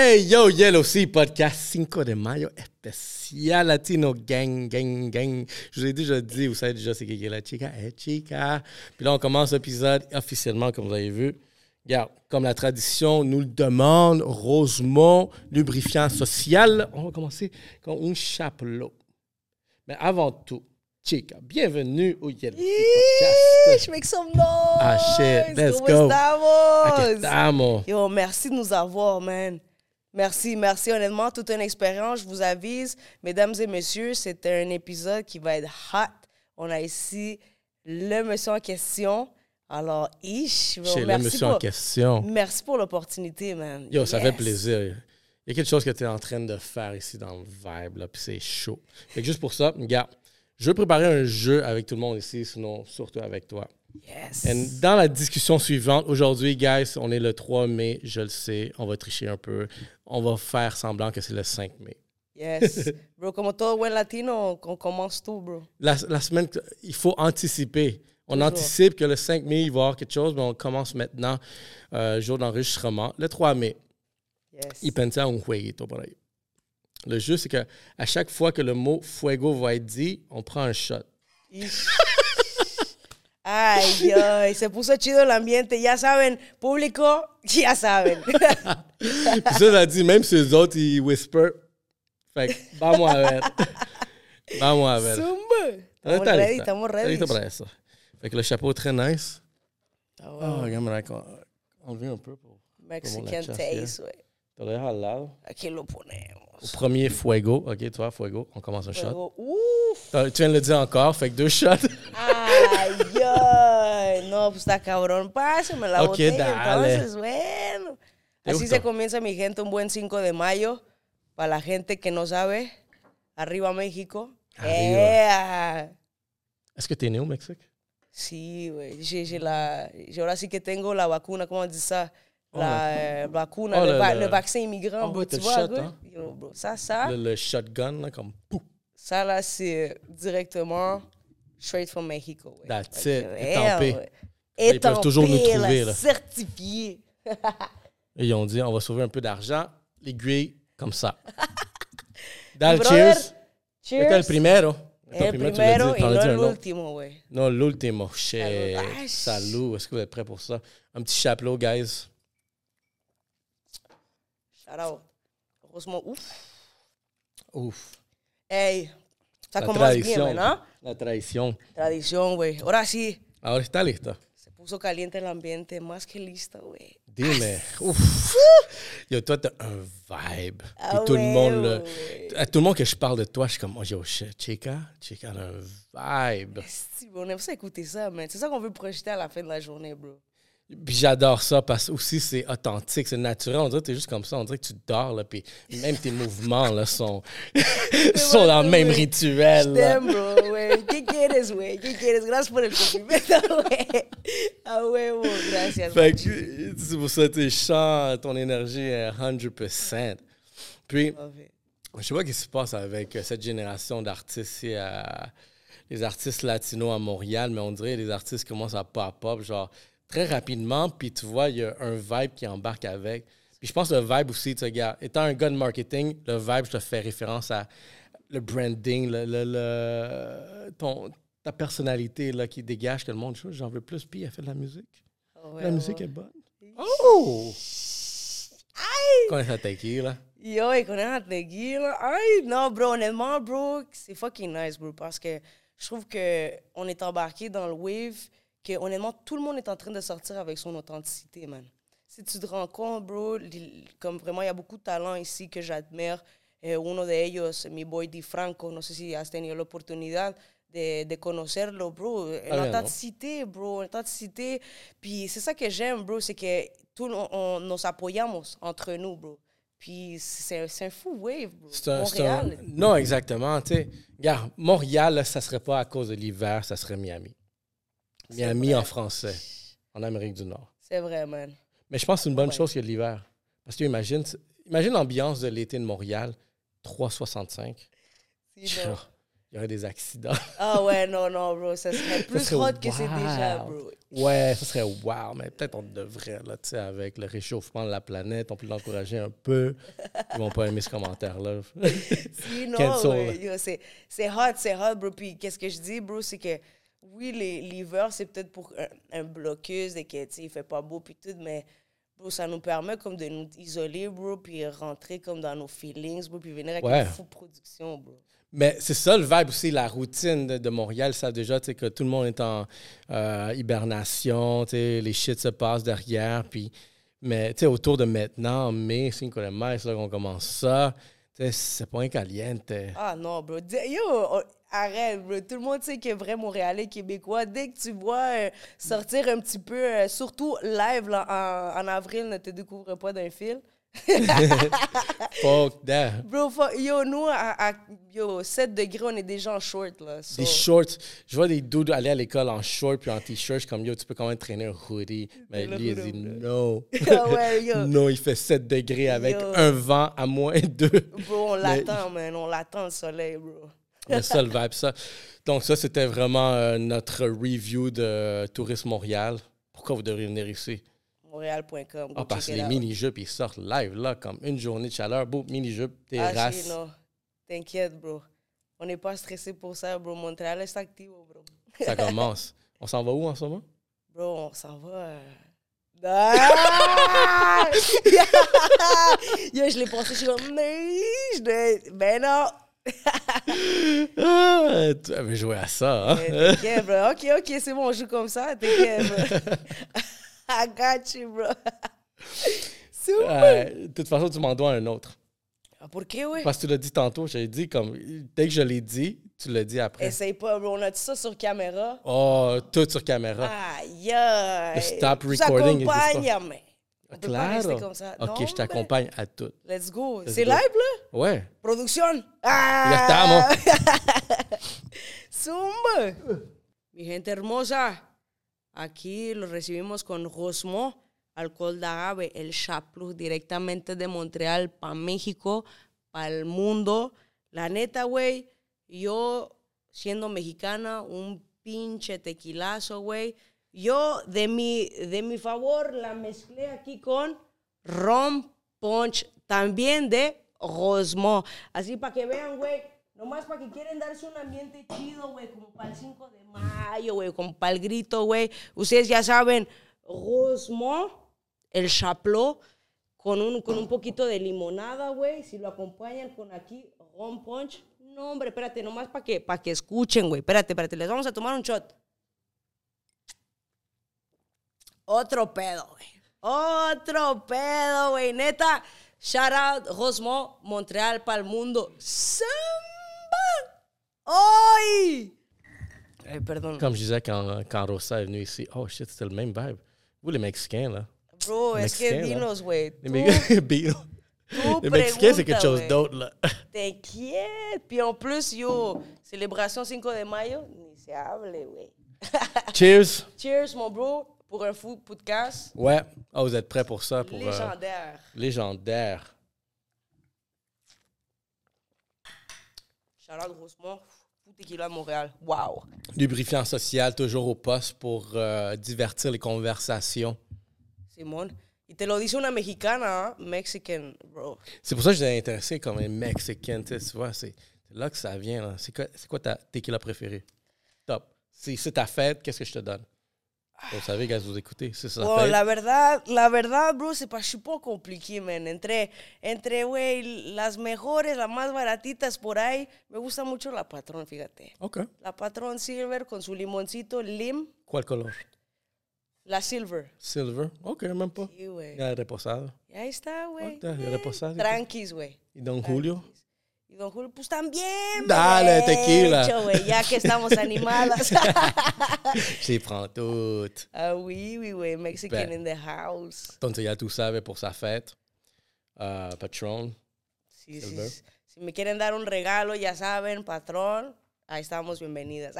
Hey, yo, Yellow Sea Podcast 5 de mayo especial Latino Gang, Gang, Gang. Je vous ai déjà dit, vous savez déjà c'est qui est la chica, hey chica. Puis là, on commence l'épisode officiellement, comme vous avez vu. Regarde, comme la tradition nous le demande, Rosemont, lubrifiant social. On va commencer avec un chapeau. Mais avant tout, chica, bienvenue au Yellow Sea Podcast. Je some noise. Ah, shit. Let's ¿Cómo go. estamos? Aquí estamos. Yo, merci de nous avoir, man. Merci, merci. Honnêtement, toute une expérience. Je vous avise, mesdames et messieurs, c'est un épisode qui va être hot. On a ici le monsieur en question. Alors, ish, Chez le merci monsieur pour, en question. Merci pour l'opportunité, man. Yo, ça fait plaisir. Il y a quelque chose que tu es en train de faire ici dans le vibe, là, puis c'est chaud. Fait que juste pour ça, regarde, je veux préparer un jeu avec tout le monde ici, sinon surtout avec toi. Yes. And dans la discussion suivante, aujourd'hui, guys, on est le 3 mai, je le sais, on va tricher un peu. On va faire semblant que c'est le 5 mai. Yes. Bro, como todo buen latino, on commence tout, bro. La, la semaine, il faut anticiper. On Toujours. anticipe que le 5 mai, il va y avoir quelque chose, mais on commence maintenant, euh, jour d'enregistrement. Le 3 mai, Yes. y pensé un jueguito por ahí. Le jeu, c'est que à chaque fois que le mot fuego va être dit, on prend un shot. Ay, ay, se puso chido el ambiente. Ya saben, público, ya saben. Puis ça, dit, même si les autres, ils whisper. Fait que, vamos a ver. vamos a ver. Zumba. Estamos ready, lista. estamos ready. lista para eso. Fait que le chapeau est très nice. Ah, Oh, bueno. regarde, un peu pour Mexican taste, güey. te lo dejo al lado. Aquí lo Au premier fuego, ok, tu vois, fuego, on commence un shot. Ah, Tu viens de le dire encore, fait que deux shots. Ay. No, pues está cabrón. Pásame la Ok, botella. dale. Entonces, bueno. ¿Te Así gustó? se comienza, mi gente, un buen 5 de mayo. Para la gente que no sabe, arriba México. Arriba. Yeah. Est-ce que né au Mexique? Sí, güey. Ahora sí que tengo la vacuna, ¿cómo se dice ça? La euh, vacuna, Oh, le, le- va- le- le vaccin immigrant, Oh, bro, ouais, tu le vois, shot, hein? Yo, bro, Ça, ça, Le, le shotgun, là, comme pouf. ça, là, c'est directement straight from Mexico, güey. That's it. Étampé. ouais. Ils peuvent toujours nous Étampé, trouver, là. Certifié. Et ils ont dit, on va sauver un peu d'argent. L'aiguille, comme ça. Brother, cheers. Cheers. Es el primero. El tu l'as primero dit, y t'en as no dit un el autre. último, güey. Non, l'ultimo. Shit. Salud. Ah, Salut. Est-ce que vous êtes prêts pour ça? Un petit chapeau, guys. Shout out. Heureusement, ouf. Ouf. Hey, ça La commence bien, tradition. ¿verdad? La tradición. Tradición, güey. Ahora sí, Ahora está lista. se puso caliente el ambiente, más que listo, güey. Dime. Ouf. Yo, toi, t'as un vibe. Puis Ah tout le monde, là, ouais. à tout le monde que je parle de toi, je suis comme, oh, yo, Chica, Chica a un vibe. Si, on aime ça écouter ça, man. C'est ça qu'on veut projeter à la fin de la journée, bro. Puis j'adore ça parce que aussi c'est authentique, c'est naturel. On dirait que t'es juste comme ça. On dirait que tu dors, là, puis même tes mouvements là, sont, sont dans le même ouais. rituel. Damn, bro, güey. ¿Qué quieres, güey? ¿Qué quieres? Gracias por el complemento, güey. A huevo, gracias. Fait que c'est pour ça que tes chants, ton énergie est 100%. Puis, je sais pas ce qui se passe avec euh, cette génération d'artistes ici, à- les artistes latinos à Montréal, mais on dirait que les artistes commencent à pop-up, genre très rapidement, puis tu vois, il y a un vibe qui embarque avec. Puis je pense que le vibe aussi, tu regardes, étant un gars de marketing, le vibe, je te fais référence à le branding, le, le- le- ton, ta personnalité là, qui dégage que le monde, j'en veux plus, puis elle fait de la musique. A La musique est bonne. Oh! Con esa tequila. Yo, y con esa tequila. Ay, non, bro, honnêtement, bro, c'est fucking nice, bro, parce que je trouve que on est embarqué dans le wave, que honnêtement, tout le monde est en train de sortir avec son authenticité, man. Si tu te rends compte, bro, comme vraiment, il y a beaucoup de talents ici que j'admire. Eh, uno de ellos, mi boy Di Franco, no sé si has tenido la oportunidad de, de conocerlo, bro. Ah. L'authenticité, bro, l'authenticité. Puis c'est ça que j'aime, bro, c'est que tout, on, on- nos apoyamos entre nous, bro. Puis c'est un fou wave, bro. C'est un- Montréal. Non, exactement. Tu sais, regarde, Montréal, ça serait pas à cause de l'hiver, ça serait Miami. Miami en français, en Amérique du Nord. C'est vrai, man. Mais je pense que c'est une bonne Ouais. chose qu'il y a de l'hiver. Parce que imagine, imagine l'ambiance de l'été de Montréal, 365. Sinon, il y aurait des accidents. Ah ouais, non, non, bro. Ça serait plus serait hot que c'est déjà, bro. Ouais, ça serait wow, mais peut-être on devrait, là, tu sais, avec le réchauffement de la planète, on peut l'encourager un peu. Ils vont pas aimer ce commentaire-là. Si, non, ouais, c'est hot, c'est hot, bro. Puis qu'est-ce que je dis, bro, c'est que oui, les- l'hiver, c'est peut-être pour un, un blocus et que, il fait pas beau, puis tout, mais, bro, ça nous permet comme de nous isoler, bro, puis rentrer comme dans nos feelings, bro, puis venir avec Ouais. une fou production, bro. Mais c'est ça le vibe aussi, la routine de, de Montréal, ça déjà, tu sais, que tout le monde est en euh, hibernation, tu sais, les shit se passent derrière, puis, mais tu sais, autour de maintenant, en mai, Cinco de Mayo, c'est là qu'on commence ça, c'est pas un caliente. Ah non, bro. Yo, on- arrête, bro. Tout le monde sait est vrai Montréalais, Québécois. Dès que tu vois euh, sortir un petit peu, euh, surtout live en, en avril, ne te découvre pas d'un fil. Fuck that. Bro, fuck- yo, nous, à, à- yo, 7 degrés, on est déjà en short, là. so- Des shorts. Je vois des dudes aller à l'école en short puis en t-shirt. Comme, yo, tu peux quand même traîner un hoodie. Mais Le lui, il dit non. Ah ouais, non, il fait 7 degrés avec Yo. un vent à moins 2. Bro, on l'attend, man. On l'attend, le soleil, bro. Le seul vibe, ça. Donc, ça, c'était vraiment euh, notre review de Tourisme Montréal. Pourquoi vous devriez venir ici? Montréal.com. Ah, parce que les mini-jeux, ils sortent live, là, comme une journée de chaleur. Boum, mini-jeux, Ah, terrasse. si, non. T'inquiète, bro. On n'est pas stressé pour ça, bro. Montréal est actif, bro. ça commence. On s'en va où en ce moment? Bro, on s'en va. euh. Ah! Yo, je l'ai pensé, je suis comme, je Ben non! Ah, tu avais joué à ça, hein? T'inquiète. Ok, ok, c'est bon, on joue comme ça. T'inquiète. I got you, bro. Super. Euh, de toute façon, tu m'en dois un autre. Ah, Pour que, ouais? Parce que tu l'as dit tantôt, j'ai dit comme. Dès que je l'ai dit, tu l'as dit après. Essaye pas, bro. On a tout ça sur caméra. Oh, tout sur caméra. Aïe, aïe. Le stop recording On peut pas rester Claro. comme ça. Ok, Non, je mais- t'accompagne à tout. Let's go. C'est live, là? Ouais. Producción. Ya ¡Ah! Zumba. Mi gente hermosa, aquí lo recibimos con Rosmo, alcohol de agave, el Chaplus directamente de Montreal para México, para el mundo. La neta, güey, yo siendo mexicana, un pinche tequilazo, güey. Yo de mi, de mi favor la mezclé aquí con rom punch, también de Rosmo. Así para que vean, güey. Nomás para que quieren darse un ambiente chido, güey, como para el 5 de mayo, güey, como para el grito, güey. Ustedes ya saben, Rosmo, el chaplot, con un, con un poquito de limonada, güey. Si lo acompañan con aquí, rom punch. No, hombre, espérate, nomás para que, para que escuchen, güey. Espérate, espérate, les vamos a tomar un shot. Otro pedo, güey. Otro pedo, güey. Neta, shout out Rosmo, Montreal para el mundo. Samba. ¡Ay! Ay, perdón. Comme je disais quand, quand Rosa est venue ici, oh shit, c'était le même vibe. Vous, les Mexicains, là. Bro, es que dinos, güey. Les, Me- les Mexicains, c'est quelque chose d'autre, là. T'inquiète. Puis en plus, yo, célébration 5 de mayo, ni se hable, güey. Cheers. Cheers, mon bro, pour un fou podcast Ouais. Ah, vous êtes prêts pour ça? Pour, euh, légendaire. légendaire. Shout out Rosemont, tequila de Montréal. Wow. Lubrifiant social, toujours au poste pour euh, divertir les conversations. Simón. Y te lo dice una mexicana, ¿ah? Mexican, bro. C'est pour ça que j'étais intéressé comme un Mexicain, tu vois, c'est là que ça vient. C'est quoi, c'est quoi ta tequila préférée? Top. Si c'est ta fête, qu'est-ce que je te donne? Vous savez, gars, vous écoutez, c'est sa Bueno, fête. la verdad, la verdad, bro, se pasó un poco compliqué, man. Entre, entre, güey, las mejores, las más baratitas por ahí, me gusta mucho la Patrón, fíjate. OK. La Patrón Silver con su limoncito lim. Le color? La Silver. Silver. OK, même pas. Sí, güey. Il y a reposado. Y ahí está, güey. Ahorita, y reposado. Tranquis, güey. Y Don Julio. Y don Julio, pues también. Dale, tequila. güey, ya que estamos animadas. Prends toutes. ah, oui, oui, güey. Mexican Ben. in the house. Entonces ya tú sabes pour sa fête. Euh, Patron. Sí, sí, sí. Si me quieren dar un regalo, ya saben, patrón, ahí estamos bienvenidas.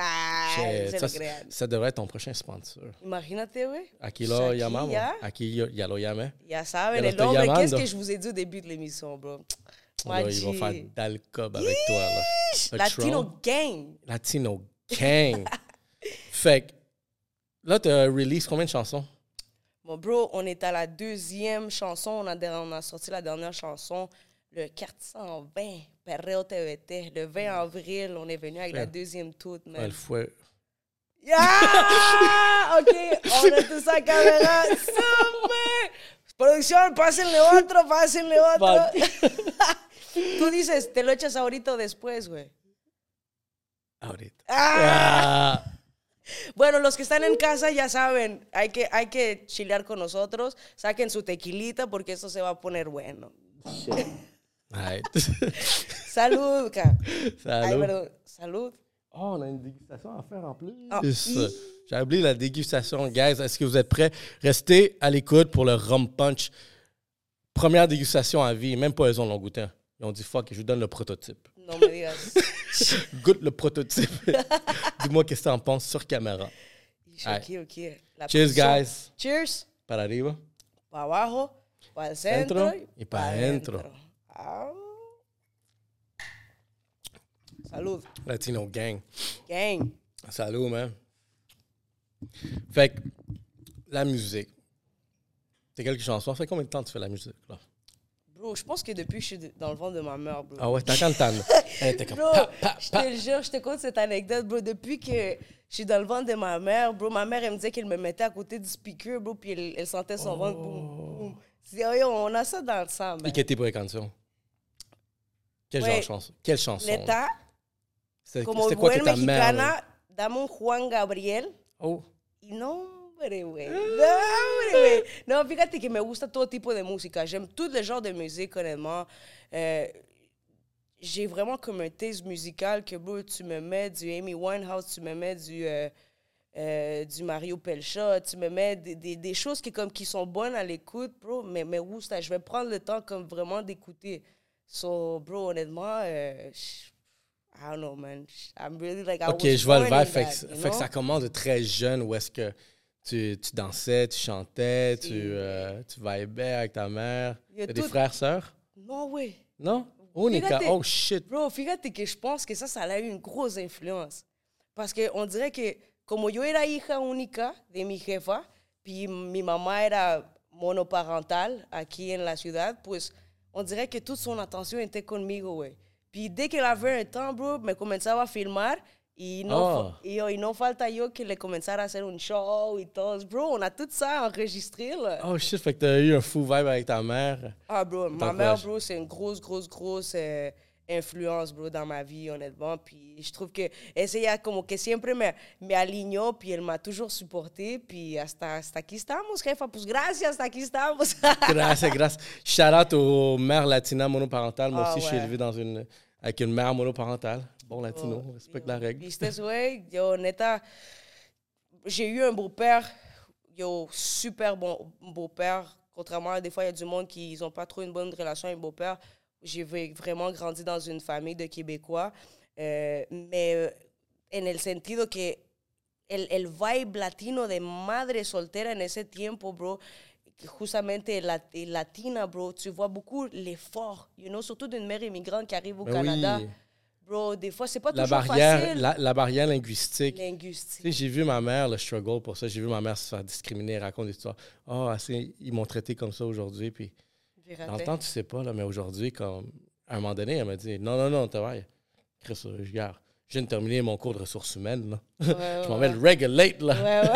Se ça, lo crean. ça devrait être ton prochain sponsor. Imagínate, güey. Aquí lo llamamos. ya, Aquí yo- ya lo llamé. Ya saben, Ya el nombre. Qu'est-ce que je vous ai dit au début de l'émission, bro? Ouais, Là, ils vont faire d'alcool avec toi. Là. Le Latino gang. Latino Gang. fait que là, tu as release combien de chansons? Bon, bro, on est à la deuxième chanson. On a, on a sorti la dernière chanson le 420, Perreo TVT. Le 20 avril, on est venu avec la Ouais. deuxième toute, Ouais, man. le fouet. Yeah! OK, on a tout ça caméra. Super! Producción, pásenle otro, pásenle otro. Vale. Tú dices, te lo echas ahorita o después, güey. Ahorita. Ah. Ah. Bueno, los que están en casa ya saben, hay que, hay que chilear con nosotros. Saquen su tequilita porque esto se va a poner bueno. Alright. Salud, ca. Ay, Salut. perdón. Salud. Oh, on a une dégustation à faire en plus. Ah, hi. J'ai oublié la dégustation, guys. Est-ce que vous êtes prêts? Restez à l'écoute pour le rum punch. Première dégustation à vie. Même pas eux ont goûté. Ils ont dit fuck, je vous donne le prototype. No me digas. Goûte le prototype. Dis-moi qu'est-ce que t'en penses sur caméra? Ok, ok. La Cheers, guys. Cheers. Para arriba. Para abajo, para el centro, Centro y pa' adentro. Ah. Salud, Latino gang. gang. Salut, man. Fait que, la musique. T'as quelques chansons. Ça fait combien de temps que tu fais la musique, là? Bro, je pense que depuis que je suis dans le ventre de ma mère, bro. Ah ouais, t'as quand t'as... Hey, t'es comme... Bro, pa, pa, je pa. te jure, je te conte cette anecdote, bro. Depuis que je suis dans le ventre de ma mère, bro, ma mère, elle me disait qu'elle me mettait à côté du speaker, bro, puis elle, elle sentait son ventre, boum, boum. C'est- oh, on a ça dans le sang, Et man. quelle était pour les cantions? Quel Ouais. genre de chanson? Quelle chanson? como c'était quoi que ta mère... mexicana, dame un Juan Gabriel. Oh, Y no, hombre, güey. No, hombre, güey. No, fíjate que me gusta todo tipo de música. J'aime tout le genre de musique, honnêtement. Euh, j'ai vraiment comme un taste musical que, bro, tu me mets du Amy Winehouse, tu me mets du, euh, euh, du Mario Pelcha, tu me mets des, des, des choses qui, comme, qui sont bonnes à l'écoute, bro, mais me gusta. Je vais prendre le temps comme vraiment d'écouter. So, bro, honnêtement, je- I don't know, man. I'm really like, I OK, was je vois le vibe. Fait, que, that, you fait que know? ça commence de très jeune où est-ce que tu, tu dansais, tu chantais, tu, euh, tu vibais avec ta mère. T'as des tout- frères, sœurs? No, güey. Non? Unica. Fíjate. Oh, shit. Bro, fíjate que je pense que ça, ça a eu une grosse influence. Parce qu'on dirait que, como yo era hija única de mi jefa, puis mi mamá era monoparental aquí en la ciudad, pues on dirait que toute son attention était conmigo, güey. Puis dès qu'elle avait un temps, bro, me comenzaba a filmar y no, Oh. fa- y, yo- y no falta yo que le comenzara a hacer un show y todo. Bro, on a tout ça enregistré, là. Oh, shit. Fait que t'as eu un fou vibe avec ta mère. Ah, bro, ma mère, bro, c'est une grosse, grosse, grosse euh, influence, bro, dans ma vie, honnêtement. Puis je trouve que ella como que siempre me, me puis elle m'a toujours supporté. Puis hasta, hasta aquí estamos, jefa. Pues gracias, hasta aquí estamos. Gracias, gracias. Shout out aux mères latinas monoparentales. Moi Ah, aussi, je suis élevé dans une, avec une mère monoparentale. Bon latino, on respecte la règle. Viste, yo, neta, j'ai eu un beau-père, yo, super bon beau-père. Contrairement à des fois, il y a du monde qui n'ont pas trop une bonne relation avec beau-père. J'ai vraiment grandi dans une famille de Québécois. Euh, mais euh, en el sentido que el, el vibe latino de madre soltera en ese tiempo, bro, justamente la, latina, bro, tu vois beaucoup l'effort, you know, surtout d'une mère immigrante qui arrive au Ben Canada. oui. Bro, des fois, c'est pas La toujours barrière, facile. la, la barrière linguistique. J'ai vu ma mère le struggle pour ça. J'ai vu ma mère se faire discriminer, raconter des histoires. Ah, ils m'ont traité comme ça aujourd'hui. Puis dans le temps, tu sais pas, là, mais aujourd'hui, comme à un moment donné, elle m'a dit Non, non, non, vrai. Chris, je garde. Je viens de terminer mon cours de ressources humaines. Là. Ouais, je m'en vais le regulate. Là.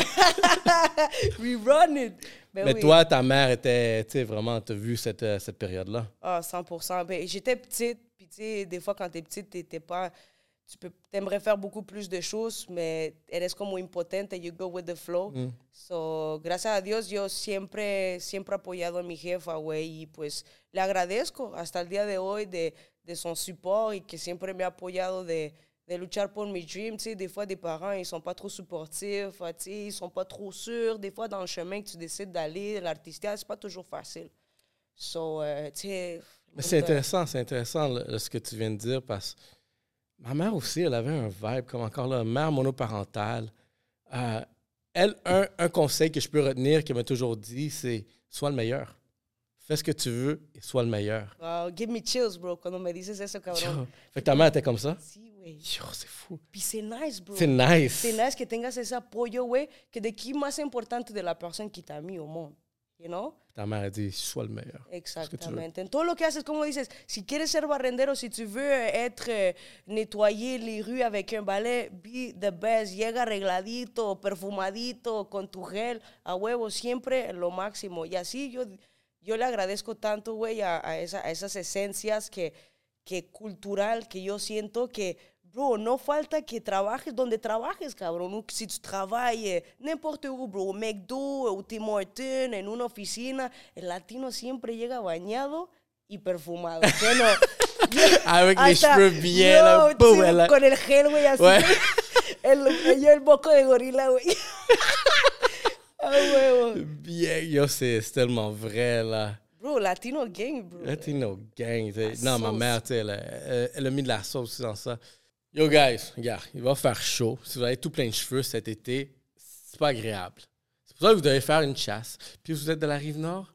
Rerun it. Ben mais oui. toi, ta mère était, tu sais, vraiment, t'as vu cette, euh, cette période-là? Ah, 100% Ben, J'étais petite, puis tu sais, des fois, quand t'es petite, t'es pas... Tu peux, aimerais faire beaucoup plus de choses, mais eres como impotente, you go with the flow. Mm. So, gracias a Dios, yo siempre, siempre apoyado a mi jefa, güey, y pues le agradezco hasta el día de hoy de, de son support y que siempre me ha apoyado de, de luchar por mis dreams. Tu sais, des fois, des parents, ils sont pas trop supportifs, tu sais, ils sont pas trop sûrs. Des fois, dans le chemin que tu décides d'aller, l'artistique, c'est pas toujours facile. So, euh, tu sais... Mais c'est euh, intéressant, c'est intéressant le- ce que tu viens de dire parce que ma mère aussi, elle avait un vibe comme encore là, mère monoparentale. Euh, elle, un, un conseil que je peux retenir qu'elle m'a toujours dit, c'est sois le meilleur. Fais ce que tu veux et sois le meilleur. Wow, give me chills, bro, cuando me dices eso, cabrón. Fait que ta mère était comme ça? Sí, güey. Yo, c'est fou. Puis c'est nice, bro. C'est nice. C'est nice que tengas ese apoyo, güey, que de qui más importante de la persona que t'a mis au monde. You know? Ta mère a dit, sois le meilleur. Exactamente. En todo lo que haces, como dices, si quieres ser barrendero, si tu veux être euh, nettoyer les rues avec un balai, be the best. Llega arregladito, perfumadito, con tu gel, a huevo, siempre lo máximo. Y así yo, yo le agradezco tanto, güey, a, a esa- a esas esencias que, que cultural que yo siento que, bro, no falta que trabajes donde trabajes, cabrón. Si tu travailles n'importe où, bro, au McDo, Tim Hortons, en una oficina, el latino siempre llega bañado y perfumado. ¿sí no? Avec les Hasta- cheveux bien, là, bro, boum, sí, elle a- con el gel, güey, así. El, yo el moco de gorila, güey. Ah, huevo. Bien, yo, c'est tellement vrai, là. Bro, latino gang, bro. Latino gang. non, ma mère, tu elle, a- elle- elle a mis de la sauce dans ça. Yo, guys, regarde, il va faire chaud. Si vous avez tout plein de cheveux cet été, c'est pas agréable. C'est pour ça que vous devez faire une chasse. Puis vous êtes de la rive nord,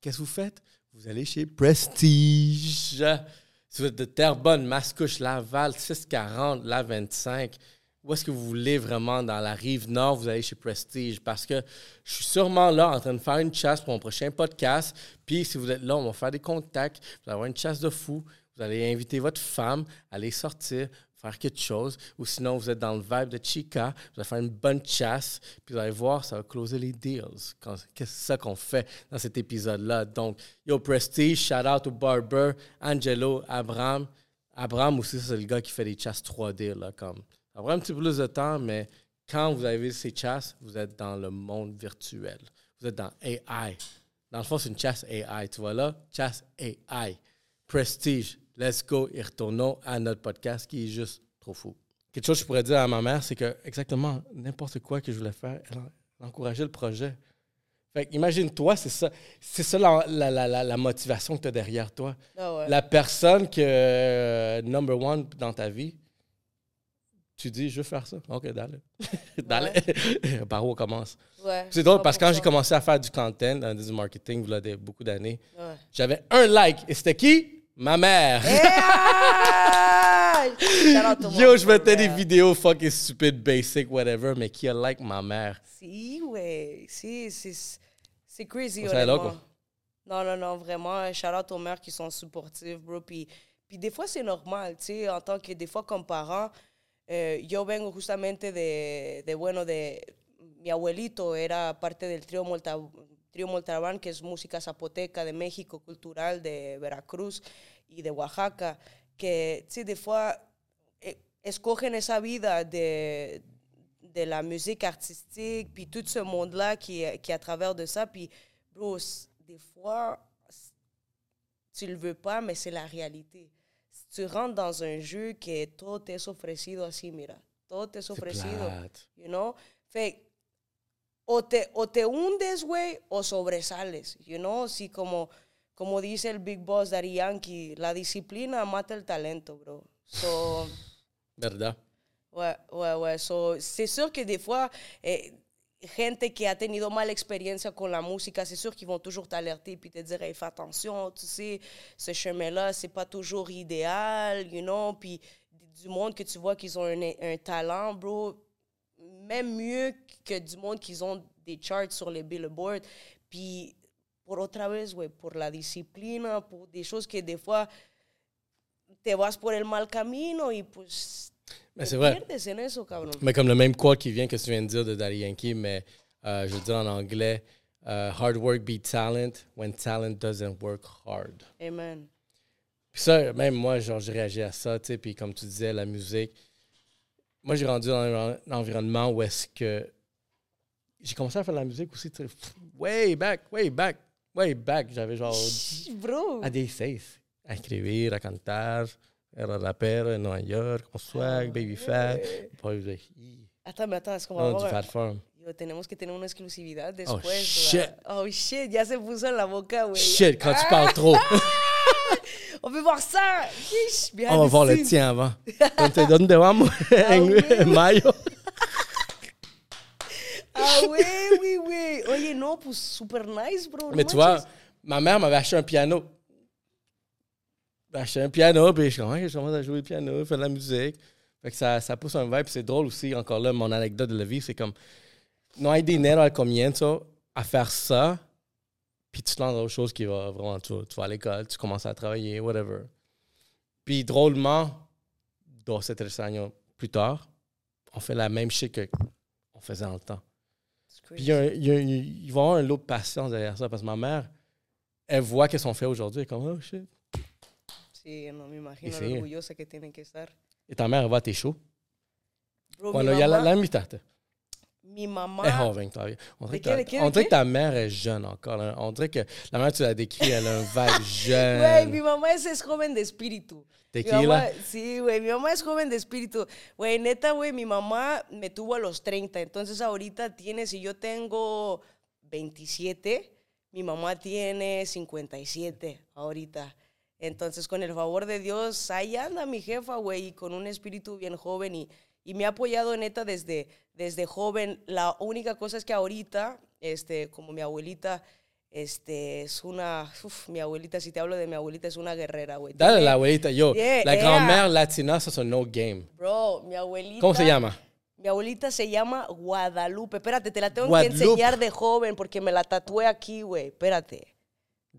qu'est-ce que vous faites? Vous allez chez Prestige. Si vous êtes de Terrebonne, Mascouche, Laval, 640, la 25, où est-ce que vous voulez vraiment dans la rive nord, vous allez chez Prestige? Parce que je suis sûrement là en train de faire une chasse pour mon prochain podcast. Puis si vous êtes là, on va faire des contacts. Vous allez avoir une chasse de fou. Vous allez inviter votre femme aller sortir, faire quelque chose. Ou sinon, vous êtes dans le vibe de Chica. Vous allez faire une bonne chasse. Puis vous allez voir, ça va closer les deals. Qu'est-ce que c'est ça qu'on fait dans cet épisode-là? Donc, yo, Prestige, shout out au Barber, Angelo, Abraham. Abraham aussi, c'est le gars qui fait des chasses 3D. Là, comme. Ça prend un petit peu plus de temps, mais quand vous avez ces chasses, vous êtes dans le monde virtuel. Vous êtes dans AI. Dans le fond, c'est une chasse AI. Tu vois là? Chasse AI. Prestige. Let's go et retournons à notre podcast qui est juste trop fou. Quelque chose que je pourrais dire à ma mère, c'est que exactement n'importe quoi que je voulais faire, elle, en- elle encourageait le projet. Fait imagine-toi, c'est ça, c'est ça la, la- la- la- la motivation que tu as derrière toi. Ah ouais. La personne que euh, number one dans ta vie, tu dis, je veux faire ça. OK, d'aller. d'aller. Par où on commence? Ouais, C'est drôle parce que quand j'ai 100%. commencé à faire du content, dans du marketing, il y a beaucoup d'années, Ouais. j'avais un like. Et c'était qui? Ma mère. Yeah! Yo, je mettais des vidéos fucking stupid, basic, whatever, mais qui a like ma mère? Si, ouais. Si, c'est c'est crazy, On serait là, honnêtement. quoi. Non, non, non, vraiment. Shout out aux mères qui sont supportives, bro. Puis, puis des fois, c'est normal, tu sais, en tant que, des fois, comme parent, eh, yo vengo justamente de, de, bueno, de... Mi abuelito era parte del trío, Molta, trío Moltalbán, que es música zapoteca de México, cultural de Veracruz y de Oaxaca, que, sais, des fois, eh, escogen esa vida de, de la musique artistique, puis tout ce monde-là qui, qui à travers de ça. Puis, bro, des fois, tu le veux pas, mais c'est la réalité. Tu rentres dans un jeu que todo te es ofrecido así, mira, todo te es ofrecido, you know? Fait, o te, o te hundes, güey, o sobresales, you know? Si como, como dice el Big Boss Daddy Yankee, la disciplina mata el talento, bro. So, ¿Verdad? Ouais, ouais, ouais. So, c'est sûr que des fois, eh, gente qui a tenido mala experiencia con la música, c'est sûr qu'ils vont toujours t'alerter puis te dire, hey, fais attention, tu sais, ce chemin-là, c'est pas toujours idéal, you know. Puis du monde que tu vois qu'ils ont un, un talent, bro, même mieux que du monde qu'ils ont des charts sur les billboards. Puis pour otra vez, ouais, pour la disciplina, pour des choses que des fois te vas por el mal camino y pues Mais c'est vrai. en eso. Mais comme le même quote qui vient que tu viens de dire de Daddy Yankee, mais euh, je le dis en anglais, euh, hard work beat talent when talent doesn't work hard. Amen. Puis ça, même moi, genre, j'ai réagi à ça, tu sais, puis comme tu disais, la musique. Moi, j'ai rendu dans un un environnement où est-ce que j'ai commencé à faire de la musique aussi, tu sais, way back, way back, way back. J'avais genre Bro. à 16, à écrire, à cantar, era rapero en Nueva York, con swag, baby fat. Puis, je disais, Attends, mais attends, est-ce qu'on va non, avoir... fat form. Yo, tenemos que tener una exclusividad después. de la- shit. Oh, shit, ya se puso en la boca, güey. Shit, quand tu parles trop. On veut voir ça. On va voir le tien avant. ¿Dónde, dónde vamos? en oui. mayo. Ah, oui, oui, oui. Oye, no, pues super nice, bro. Mais tu vois, ma mère m'avait acheté un piano. J'ai acheté un piano, puis je, ouais, je commence à jouer le piano, faire de la musique. Fait que ça, ça pousse un vibe, c'est drôle aussi, encore là, mon anecdote de la vie, c'est comme, no hay dinero al comienzo à faire ça, puis tu te lances dans autre chose qui va vraiment, tu, tu vas à l'école, tu commences à travailler, whatever. Puis drôlement, dos, tres años plus tard, on fait la même shit qu'on faisait en le temps. Puis il, y a il y a un- il va y avoir un lot de patience derrière ça, parce que ma mère, elle voit qu'est-ce qu'on fait aujourd'hui, elle est comme, oh shit. Sí, no me imagino sí. lo orgullosa que tienen que estar. Ta mère, elle va Bueno, mi, ya la, mamá, la invitaste. mi mamá, est joven todavía. On dirait, ¿De que, qué, on dirait que ta mère est jeune encore. hein. On dirait que la mère, tu l'as décrit, elle a un vibe jeune. Güey, mi mamá es, es joven de espíritu. Mi Tequila. mamá, sí, güey, mi mamá es joven de espíritu. Güey, neta, güey, mi mamá me tuvo a los 30. Entonces ahorita tiene, si yo tengo 27, mi mamá tiene 57 ahorita. Entonces, con el favor de Dios, ahí anda mi jefa, güey, y con un espíritu bien joven y, y me ha apoyado neta desde, desde joven. La única cosa es que ahorita, este, como mi abuelita, este, es una, uf, mi abuelita, si te hablo de mi abuelita, es una guerrera, güey. Dale Tiene- la abuelita. Yo, Yeah, la yeah. grand-mère latina, ça, c'est un no game. Bro, mi abuelita. ¿Cómo se llama? Mi abuelita se llama Guadalupe. Espérate, te la tengo Guadalupe. que enseñar de joven porque me la tatué aquí, güey. Espérate.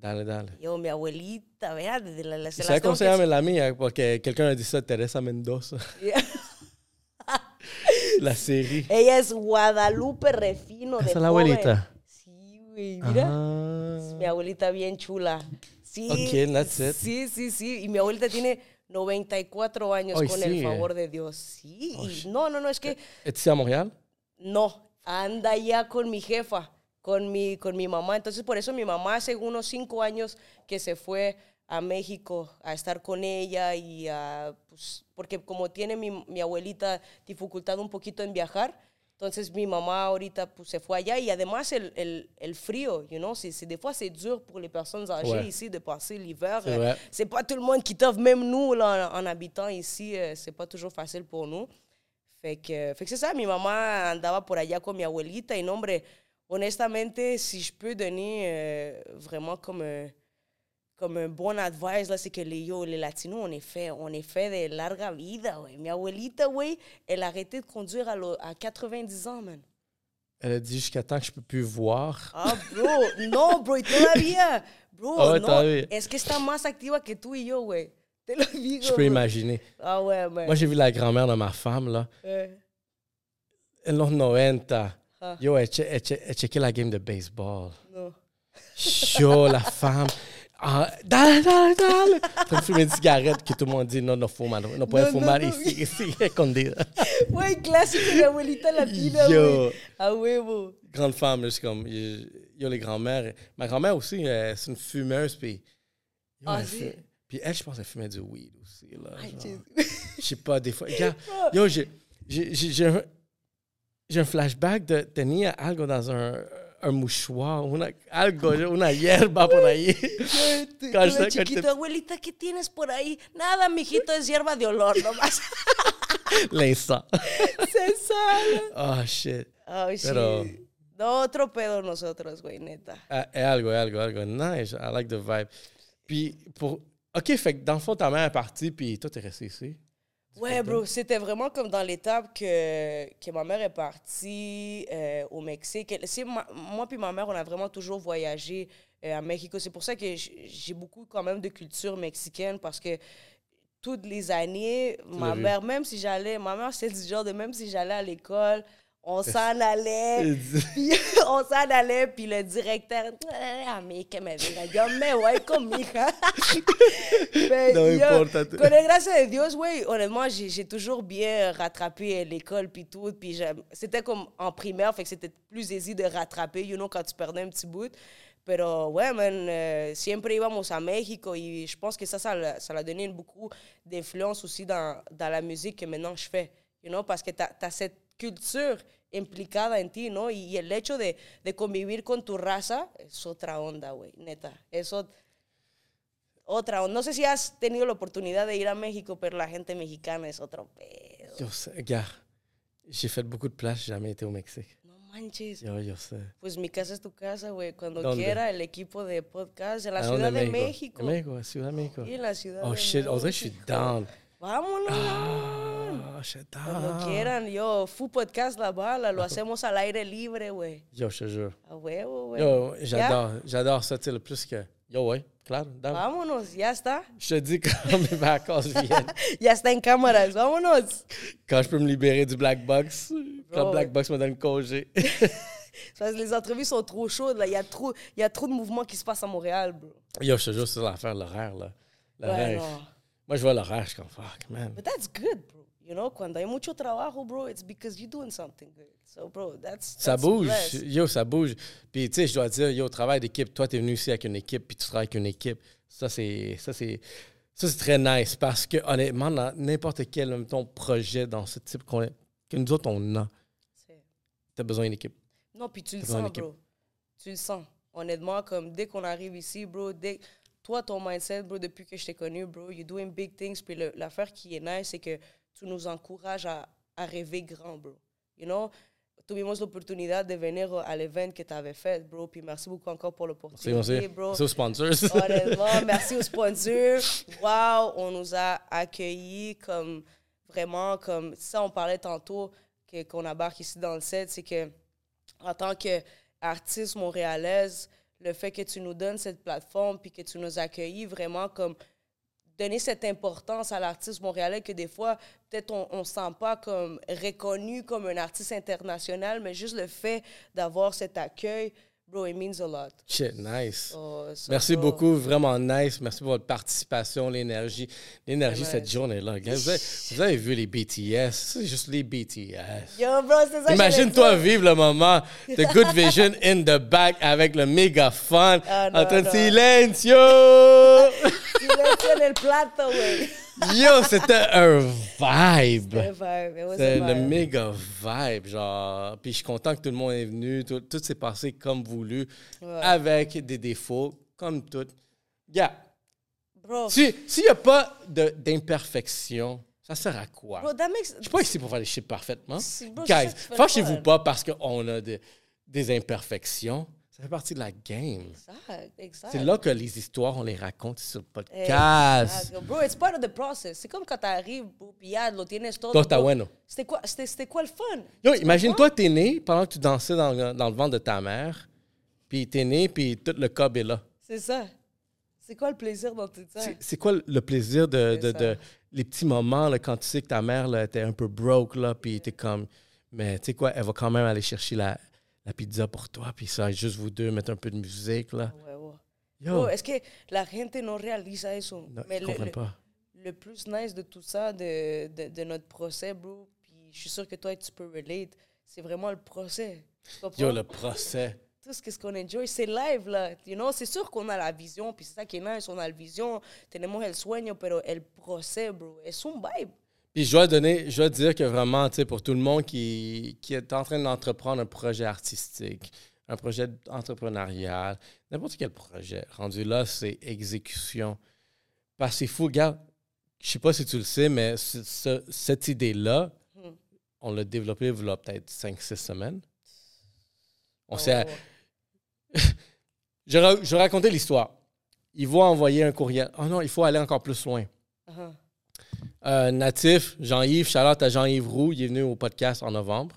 Dale, dale. Yo, mi abuelita, vea, de la, la- ¿Sabes cómo se que llama la mía? Porque quelqu'un a dit ça, Teresa Mendoza. enseñar. la série. Ella es Guadalupe Refino. de Esa es la joven. abuelita. Sí, güey, mira. Ah. Mi abuelita bien chula. Sí. Ok, that's it. Sí, sí, sí. Y mi abuelita tiene 94 años Ay, con sí, el eh. favor de Dios. Sí. Oh, no, no, no, es que ¿Es ici à Montréal? no, anda ya con mi jefa, con mi, con mi mamá. Entonces, por eso mi mamá hace unos cinco años que se fue a México a estar con ella y a, pues, porque como tiene mi, mi abuelita dificultad un poquito en viajar, entonces mi mamá ahorita pues, se fue allá y además el, el, el frío, you know, c'est, des fois c'est dur pour les personnes âgées Ouais. ici de passer l'hiver. C'est vrai. C'est pas tout le monde qui t'offre, même nous là, en, en habitant ici, euh, c'est pas toujours facile pour nous. Fait que, fait que c'est ça, mi mamá andaba por allá con mi abuelita y no, hombre, honestamente, si je peux donner euh, vraiment comme un, comme un bon advice, là, c'est que les, yo, les latinos, on est fait, on est fait de larga vida, güey. Mi abuelita, elle a arrêté de conduire à, lo- à 90 ans, man. Elle a dit jusqu'à temps que je peux plus voir. Ah, bro, no, bro, todavía, bro, Ah ouais, no, es que está más activa que tú y yo, güey? Te lo digo, Je peux bro. imaginer. Ah, ouais, man. Moi, j'ai vu la grand-mère de ma femme, là. Eh, En los 90. Ah. Yo, elle, che- elle che- elle checkait la game de baseball. no. Yo, la femme. Ah, dale, dale, de fumer une cigarette que tout le monde dit non, no fumar. No puede No, no, fumar no. ici, ici, escondida. Güey, clásico de abuelita latina, Yo. güey. A huevo. Grande femme, là, c'est comme. Yo, les grands-mères. Ma grand-mère aussi, euh, c'est une fumeuse, puis. Ah, elle fume- Puis elle, je pense qu'elle fumait du weed aussi, là. Je sais pas, des fois. Regarde, yo, j'ai, j'ai, un, flashback de tenía algo dans un, un mouchoir, una, algo, una hierba por ahí. Está- chiquito, abuelita, ¿qué tienes por ahí? Nada, mijito, es hierba de olor nomás. L'instant. Se sale. Oh, shit. Ay, sí. Pero- No, otro pedo nosotros, güey, neta. Ah, Es algo, es algo, algo. Nice, I like the vibe. Puis, pour. OK, fait que dans le fond, ta mère est partie, puis toi, t'es resté ici. Ouais, bro, c'était vraiment comme dans l'étape que, que ma mère est partie euh, au Mexique. C'est ma- moi puis ma mère, on a vraiment toujours voyagé euh, à Mexico. C'est pour ça que j'ai beaucoup quand même de culture mexicaine parce que toutes les années, ma mère, même si j'allais, ma mère, c'est du genre de même si j'allais à l'école, on s'en allait. Puis on s'en allait, puis le directeur, ah, mais que me diga, yo me voy con mi hija. No yo, importa. Con la grâce de Dios, güey, honnêtement, j'ai toujours bien rattrapé l'école, puis tout. Puis c'était comme en primaire, fait que c'était plus aisé de rattraper, you know, quand tu perdais un petit bout. Pero, ouais, man, euh, siempre íbamos a México et je pense que ça, ça l'a ça l'a donné beaucoup d'influence aussi dans, dans la musique que maintenant je fais, you know, parce que tu as, cette culture implicada en ti, ¿no? Y, el hecho de, de convivir con tu raza es otra onda, güey, neta. Eso, otra onda. No sé si has tenido la oportunidad de ir a México, pero la gente mexicana es otro pedo. Yo, c'est- regarde, j'ai fait beaucoup de places, jamais été au Mexique. No manches. Yo, yo sé. Pues mi casa es tu casa, güey. Cuando ¿Dónde? quiera, el equipo de podcast en la ¿A Ciudad de En México. En México, Ciudad de México. Sí, en la Ciudad Oh de shit, México. oh, that shit down. Vámonos. Ah, shit Cuando down. quieran, yo, Fu Podcast La Bala, lo hacemos al aire libre, güey. Yo, je te jure. A huevo, güey. Yo, j'adore, j'adore ça, tu sais, le plus que. Yo, ouais, claro, down. Vámonos, ya está. Je te dis quand mes vacances viennent, Ya está en cámaras, vámonos. quand je peux me libérer du black box, quand Bro. le black box me donne congé. Parce que les entrevues sont trop chaudes, là. Il y a trop, il y a trop de mouvements qui se passent à Montréal, bro. Yo, je te jure, c'est l'affaire, l'horaire, là. Ouais, L'horaire. non. Moi, je vois l'horaire, je suis comme, fuck, man. But that's good, bro. You know, cuando hay mucho trabajo, bro, it's because you're doing something good. So, bro, that's, Ça bouge, yo, ça bouge. Puis, tu sais, je dois dire, yo, travail d'équipe, toi, t'es venu ici avec une équipe, puis tu travailles avec une équipe. Ça, c'est. Ça, c'est. Ça, c'est très nice parce que, honnêtement, dans n'importe quel mettons, projet dans ce type qu'on que nous autres, on a, C'est- t'as besoin d'une équipe. Non, puis tu le sens, bro. Tu le sens. Honnêtement, comme dès qu'on arrive ici, bro, dès... toi, ton mindset, bro, depuis que je t'ai connu, bro, you're doing big things. Puis l'affaire qui est nice, c'est que tu nous encourages à, à rêver grand, bro. You know? Tuvimos l'opportunidad de venir à l'event que tu avais fait, bro. Puis merci beaucoup encore pour l'opportunité, c'est- bro. c'est aux sponsors. Honnêtement, merci aux sponsors. Wow, on nous a accueillis comme vraiment comme ça. On parlait tantôt que qu'on embarque ici dans le set, c'est que en tant qu'artiste montréalaise, le fait que tu nous donnes cette plateforme puis que tu nous accueillis vraiment comme donner cette importance à l'artiste montréalais que des fois, peut-être on ne se sent pas comme reconnu comme un artiste international, mais juste le fait d'avoir cet accueil, bro, it means a lot. Shit, nice. So, Merci bro, beaucoup, vraiment nice. Merci pour votre participation, l'énergie. L'énergie Ouais, cette journée-là. Vous avez, vous avez vu les BTS, c'est juste les BTS. Yo, bro, c'est ça Imagine-toi vivre le moment de Good Vision in the back avec le mégaphone Ah, en train de silencio. Silencio en el plato, güey. Yo, c'était un vibe. C'est le méga vibe, genre. Puis je suis content que tout le monde est venu. Tout, tout s'est passé comme voulu, Ouais. avec des défauts, comme tout. Yeah. Bro, Si- S'il n'y a pas d'imperfection, ça sert à quoi? bro, that makes... Je suis pas ici pour faire les shit parfaitement. Bro, Guys, fâchez-vous pas parce qu'on a de- des imperfections. Ça fait partie de la game. Exact, exact. C'est là que les histoires, on les raconte sur le podcast. Exact. Bro, it's part of the process. C'est comme quand t'arrives, puis ya, lo tienes todo. Todo está bueno. C'était quoi, c'était, c'était quoi le fun? Yo, imagine-toi, t'es né pendant que tu dansais dans, le- dans le ventre de ta mère, puis t'es né, puis tout le cob est là. C'est ça. C'est quoi le plaisir dans tout ça? C'est- quoi le plaisir de, de- de- les petits moments là, quand tu sais que ta mère là, était un peu broke, là, puis t'es comme, mais tu sais quoi, elle va quand même aller chercher la, la pizza pour toi, puis ça, juste vous deux, mettre un peu de musique, là. Ah, huevo. Yo, es que la gente no realiza eso? non, Mais le- le- pas. le plus nice de tout ça, de, de, de notre procès, bro, puis je suis sûr que toi, tu peux relate, c'est vraiment le procès. Yo, le procès. Tout ce qu'on enjoy, c'est live, là. You know? C'est sûr qu'on a la vision, puis c'est ça qui est nice, on a la vision, tenemos el sueño, pero el procès, bro, es un vibe. Puis je dois donner, je dois dire que vraiment, tu sais, pour tout le monde qui, qui est en train d'entreprendre un projet artistique, un projet entrepreneurial, n'importe quel projet, rendu là, c'est exécution. Parce que c'est fou, regarde, je sais pas si tu le sais, mais ce- ce- cette idée-là, Hmm. on l'a développée il y a peut-être 5-6 semaines. On Oh, s'est... Je, ra- je vais raconter l'histoire. Ils vont envoyer un courriel. Oh non, il faut aller encore plus loin. Ajá. Euh, natif, Jean-Yves, Charlotte à Jean-Yves Roux, il est venu au podcast en novembre.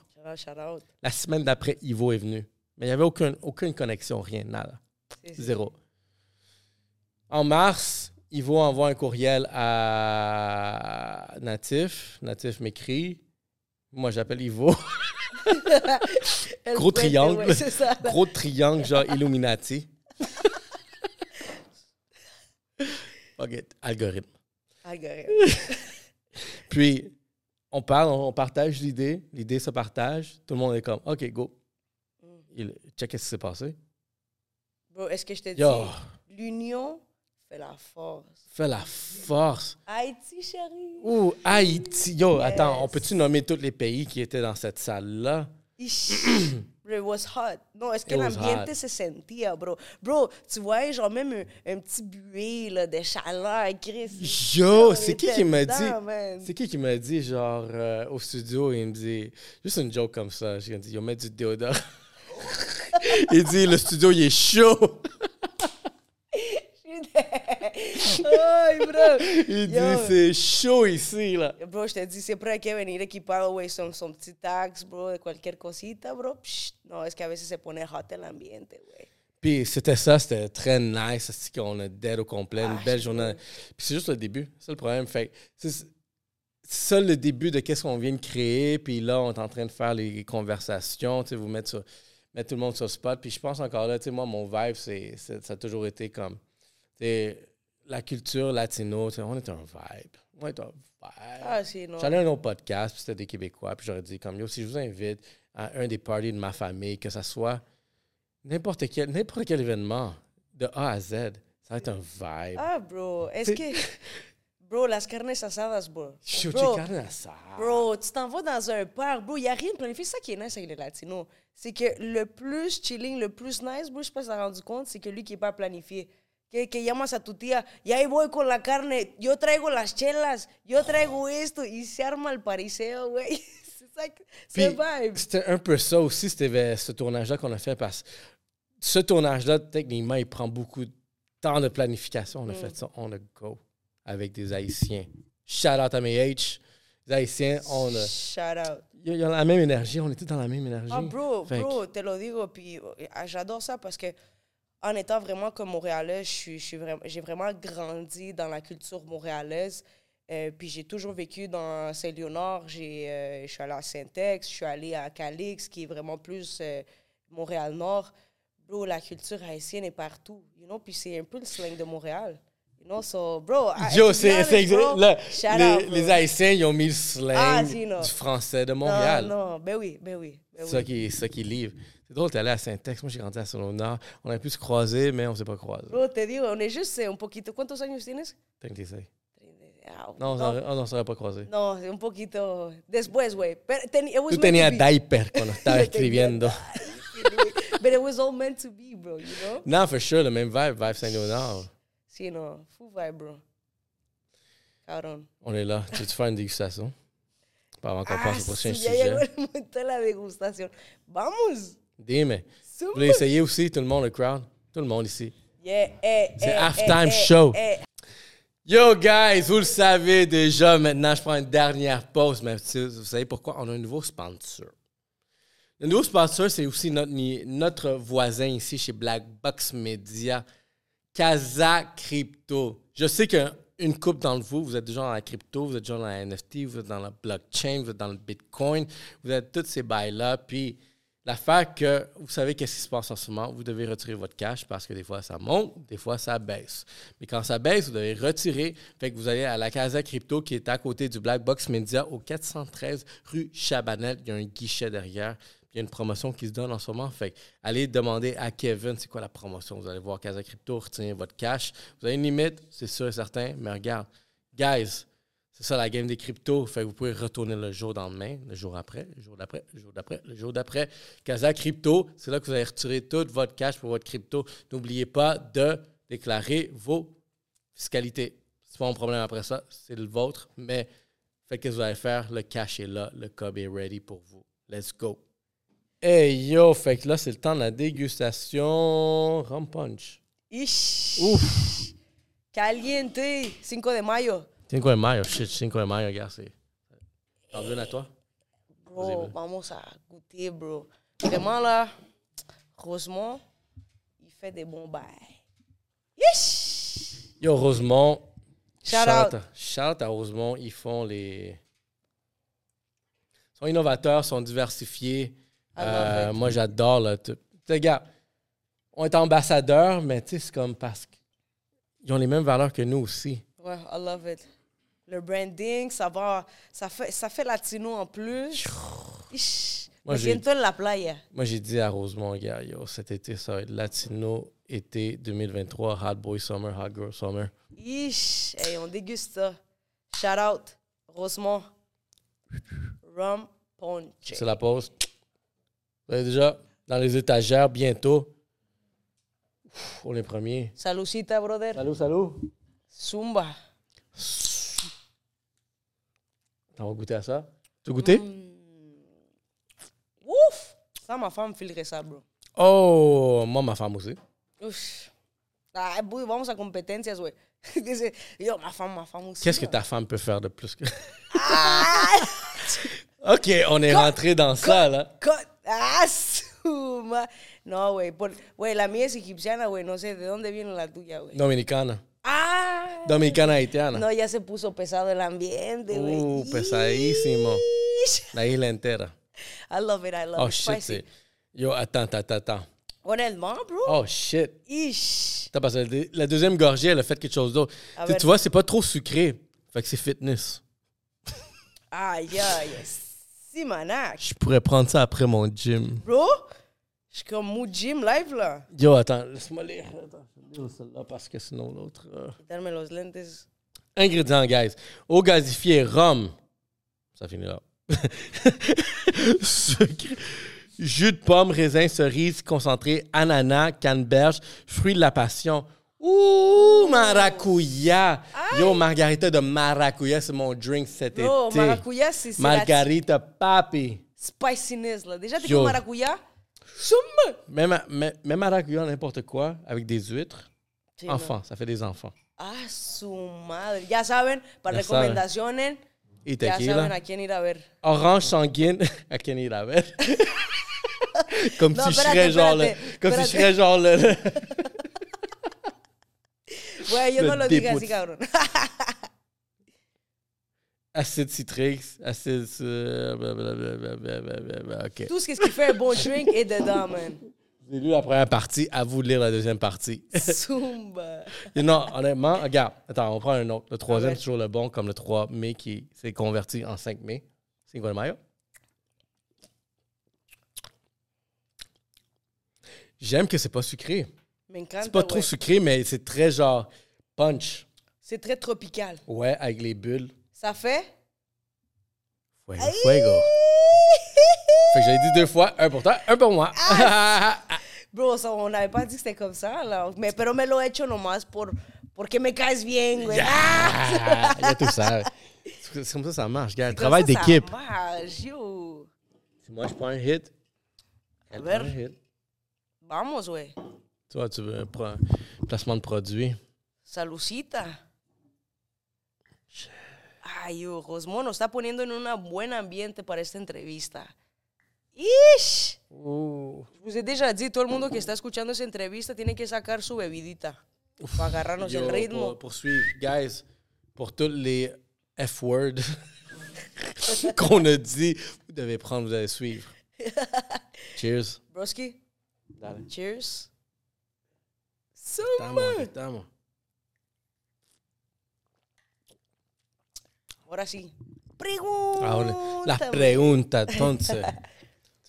La semaine d'après, Ivo est venu. Mais il n'y avait aucun, aucune connexion, rien, nada. Zéro. En mars, Ivo envoie un courriel à Natif. Natif m'écrit. Moi, j'appelle Ivo. Gros triangle. ça. Gros triangle, genre Illuminati. OK, algorithme. Algorithme. Puis, on parle, on partage l'idée. L'idée se partage. Tout le monde est comme, OK, go. Il, check ce qui s'est passé. Bro, est-ce que je te dis, l'union fait la force. fais la force. Haïti, chérie. Ouh, Haïti. Yo, Yes. attends, on peut-tu nommer tous les pays qui étaient dans cette salle-là? It was hot. Non, est-ce que l'ambiente hot. se sentia, bro? Bro, tu voyais genre même un, un petit buée là, de chaleur, Chris. Yo, c'est qui qui m'a dit. C'est qui qui m'a dit genre euh, au studio il me dit juste une joke comme ça, j'ai dit yo mets du déodorant. il dit le studio il est chaud. Ay, bro. Il dit Yo. c'est chaud ici là. Bro, je te dis, siempre hay que venir equipado, güey, son, son petits tags, bro, de cualquier cosita, bro. Psh, no, es que a veces se pone hot el ambiente, güey. Puis c'était ça, c'était très nice, c'est qu'on a dead au complet, une Ah, belle journée. Puis c'est juste le début, c'est le problème. Fait c'est ça le début de qu'est-ce qu'on vient de créer. Puis là, on est en train de faire les conversations, tu sais, vous mettre, sur- mettre tout le monde sur le spot. Puis je pense encore là, tu sais, moi, mon vibe, c'est- ça a toujours été comme, tu sais, la culture latino, on est un vibe. On est un vibe. Ah. J'allais à un autre podcast, puis c'était des Québécois, puis j'aurais dit comme yo, si je vous invite à un des parties de ma famille, que ça soit n'importe quel, n'importe quel événement, de A à Z, ça va être un vibe. Ah, bro, es C'est- que... Bro, las carnes asadas, bro. Yo, Bro, out ça. Bro, tu t'en vas dans un parc, bro, il n'y a rien de planifié. C'est ça qui est nice avec les Latinos. C'est que le plus chilling, le plus nice, bro, je sais pas si t'as rendu compte, c'est que lui qui n'est pas planifié. Que, que llamas a tu tía, y ahí voy con la carne, yo traigo las chelas, yo traigo esto, y se arma el pariseo, güey. C'est que- vibe. c'était un peu ça aussi, c'était ce tournage-là qu'on a fait parce que ce tournage-là, techniquement, il prend beaucoup de temps de planification. On a fait ça on a go avec des Haïtiens. Shout out à mes H. Les Haïtiens, on a. Shout out. Ils ont la même énergie, on était dans la même énergie. Ah, bro, Fait que- bro, te lo digo. Puis euh, j'adore ça parce que, en étant vraiment comme Montréalais, j'ai vraiment grandi dans la culture montréalaise. Euh, puis j'ai toujours vécu dans Saint-Léonard. J'ai, euh, je suis allé à Saint-Ex, je suis allé à Calix, qui est vraiment plus euh, Montréal-Nord. Bro, la culture haïtienne est partout, you know? Puis c'est un peu le slang de Montréal. You know, so, bro, Yo, c'est là, les, les Haïtiens, ils ont mis le slang Ah, si, non. du français de Montréal. Non, non, ben oui, ben oui. Ben ça oui. qui, ça qui livre. C'est drôle, t'es allé à Saint-Ex. Moi, j'ai grandi à Saint-Nord. On a pu se croiser, mais on s'est pas croisés. Bro, te digo, on est juste un poquito. ¿Cuántos años tienes? Tant que t'essayes. Ah, Non, on no, s'en- on ne serait pas croisés. no, un poquito después, güey. Tú tenías diaper cuando estaba escribiendo. But it was all meant to be, bro, you know? Non, for sure, le même vibe, vibe Saint-Léonard. Sí, no, full vibe, bro. Cabrón. On est là. Tu veux faire une dégustation? Pas avant qu'on Ah, passe au prochain ya llegó sujet. el momento de la degustación. Vamos. Dime. Vous voulez essayer aussi, tout le monde, le crowd? Tout le monde ici. Yeah, eh, C'est eh, halftime eh, eh, show. Yo, guys, vous le savez déjà. Maintenant, je prends une dernière pause. Mais vous savez pourquoi? On a un nouveau sponsor. Le nouveau sponsor, c'est aussi notre, notre voisin ici chez Black Box Media, Casa Crypto. Je sais qu'une coupe d'entre vous, vous êtes déjà dans la crypto, vous êtes déjà dans la NFT, vous êtes dans la blockchain, vous êtes dans le Bitcoin, vous êtes tous ces bails-là. Puis l'affaire que vous savez qu'est-ce qui se passe en ce moment, vous devez retirer votre cash parce que des fois ça monte, des fois ça baisse. Mais quand ça baisse, vous devez retirer. Fait que vous allez à la Casa Crypto qui est à côté du Black Box Media au 413 rue Chabanel. Il y a un guichet derrière. Il y a une promotion qui se donne en ce moment. Fait allez demander à Kevin c'est quoi la promotion? Vous allez voir Casa Crypto, retenir votre cash. Vous avez une limite, c'est sûr et certain, mais regarde, guys, c'est ça la game des cryptos. Fait que vous pouvez retourner le jour dans le lendemain, le jour après, le jour d'après, le jour d'après, le jour d'après. Casa Crypto, c'est là que vous allez retirer tout votre cash pour votre crypto. N'oubliez pas de déclarer vos fiscalités. C'est pas mon problème après ça, c'est le vôtre, mais faites ce que vous allez faire. Le cash est là, le cob est ready pour vous. Let's go. Hey yo, fait que là, c'est le temps de la dégustation rum punch. Ish. Ouf! Caliente. 5 de mayo. Cinco de mayo, shit, cinco de mayo, gars, c'est. T'en veux à toi? Bro, vamos a goûter, bro. Vraiment, là, Rosemont, il fait des bons bails. Ish. Yo, Rosemont. Shout shout- out. shout à Rosemont, ils font les. Ils sont innovateurs, sont diversifiés. Euh, moi, j'adore, là. Tu tu sais, gars, on est ambassadeurs, mais tu sais, c'est comme parce qu'ils ont les mêmes valeurs que nous aussi. Ouais, I love it. Le branding, ça va, ça fait, ça fait latino en plus. Ish. Moi, j'ai- la playa. Moi, j'ai dit à Rosemont, gars, yo, cet été, ça va être Latino été 2023, Hot Boy Summer, Hot Girl Summer. Ish. Hey, on déguste ça. Shout out, Rosemont. Rum punch. C'est la pause. Vous avez déjà? dans les étagères bientôt. Ouf, on est premiers. Salucita, brother. Salut, salut. Zumba. On va goûter à ça? Tu veux goûter? Ouf! Ça, ma femme filerait ça, bro. Oh, moi, ma femme aussi. Uf. Ah, boy, vamos a competencias, güey. Dice, yo, ma femme, ma femme aussi. Qu'est-ce que ta femme peut faire de plus que. Ah! OK, on est rentré dans ça, là. Ah, su ma- No, güey. Güey, la mía es egipciana, güey. No sé de dónde viene la tuya, güey? Dominicana. Ah. Dominicana haitiana. No, ya se puso pesado el ambiente, güey. Uh, pesadísimo. La isla entera. I love it, I love Oh, it. shit, Spicy. c'est. Yo, attends, attends, attends. Honnêtement, bro. Oh, shit. Ish. Parce que la deux- la deuxième gorgée, elle a fait quelque chose d'autre. Tu, vois, c'est pas trop sucré. Fait que c'est fitness. Ay, ay, si, Je pourrais prendre ça après mon gym. Bro, je suis comme mon gym live, là. Yo, attends, laisse-moi lire. Attends, je vais lire celle-là parce que sinon l'autre. euh. Quitarme los lentes. Ingrédients, guys. Eau gasifiée, rhum. Ça finit là. Sucre. Jus de pomme, raisin, cerise, concentré, ananas, canneberge, fruits de la passion. Ouh, maracuya. Yo, margarita de maracuya, c'est mon drink cet Bro, été. maracuya, c'est c'est la Margarita papi. spiciness, là. Déjà, t'es Yo. comme maracuya? Somme! Même, même, même maracuya, n'importe quoi, avec des huîtres. Sí, no. Enfants, ça fait des enfants. Ah, su madre. Ya saben, para Ya saben. recomendaciones, Et ya saben tequila. a quién ir a ver. Orange sanguine. à quién ir a ver? Comme Non, si je espérate, serais genre le. espérate, Comme si je serais genre le. Güey, yo no lo dépôt así, cabrón. acide citrique, acide. euh, blablabla, blablabla, Ok. Tout ce qui fait un bon drink est dedans, man. J'ai lu la première partie, à vous de lire la deuxième partie. Zumba. Non, honnêtement, regarde, attends, on prend un autre. Le troisième, Ouais. c'est toujours le bon, comme le 3 mai qui s'est converti en 5 mai. Cinco de mayo. J'aime que c'est pas sucré. C'est pas trop sucré, mais c'est très genre punch. C'est très tropical. Ouais, avec les bulles. Ça fait? Fuego, fuego. Fait que j'avais dit deux fois, un pour toi, un pour moi. Bro, so, on n'avait pas dit que c'était comme ça, là. Mais, pero me lo he hecho nomás por, porque me caes bien, güey. Ah! Ah, Il y a tout ça. C'est comme ça ça marche, gars. Travail ça, ça d'équipe. marche, yo. Si moi je prends un hit, elle ver. prend un hit. Vamos, güey. Tu vois, tu veux un pro- placement de produit? Salucita. Ay, Rosmo nos está poniendo en un buen ambiente para esta entrevista. ¡Ish! Ouh. Je vous ai déjà dit, todo el mundo que está escuchando esa entrevista tiene que sacar su bebidita para agarrarnos Yo, el ritmo. Pour, pour suivre, guys, pour tous les F-words qu'on a dit, vous devez prendre, vous allez suivre. Cheers. Broski, Dale. cheers. Estamos, Summer. estamos. Ahora sí. Ahora, la Pregúntame. pregunta, entonces.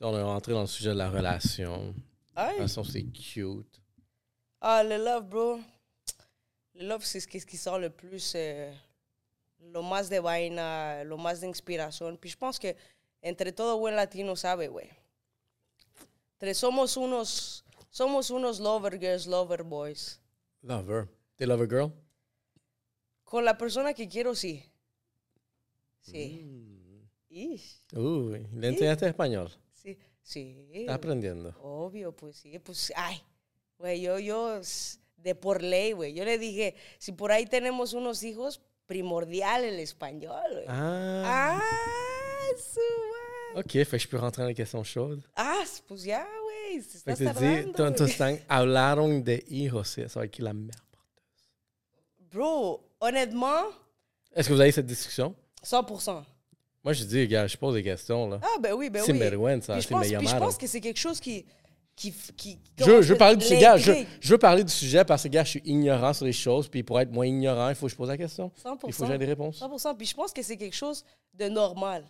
On est rentré dans le sujet de la relation. Ay. De toute façon, c'est cute. Ah, le love, bro. Le love, c'est ce qui, ce qui sort le plus, euh, lo más de vaina, lo más de inspiración. Puis je pense que entre todo buen latino sabe, güey. Entre somos unos, somos unos lover girls, lover boys. Lover. T'es lover girl? Con la persona que quiero, sí. Sí. Mm. Uy, le enseñaste español. sí, sí. Estás aprendiendo. Obvio, pues sí, pues, ay, güey, yo, yo, de por ley, güey, yo le dije, si por ahí tenemos unos hijos, primordial el español, güey. Ah. Ah, madre. Ok, fait que je peux rentrer dans les questions chaudes. Ah, pues ya, tu dis, tardando, ton- güey. tus están- hablaron de hijos, c'est ça qui est la merde. Bro, honnêtement, Est-ce que vous avez cette discussion? 100%. Moi, je dis, gars, je pose des questions, là. Ah, ben oui, ben oui. Puis je sin pense, puis je pense que c'est quelque chose qui... qui, qui Je veux, je veux parler du sujet, gars, je, je veux parler du sujet parce que, gars, je suis ignorant sur les choses, puis pour être moins ignorant, il faut que je pose la question. 100%. Il faut que j'ai des réponses. 100%. Puis je pense que c'est quelque chose de normal.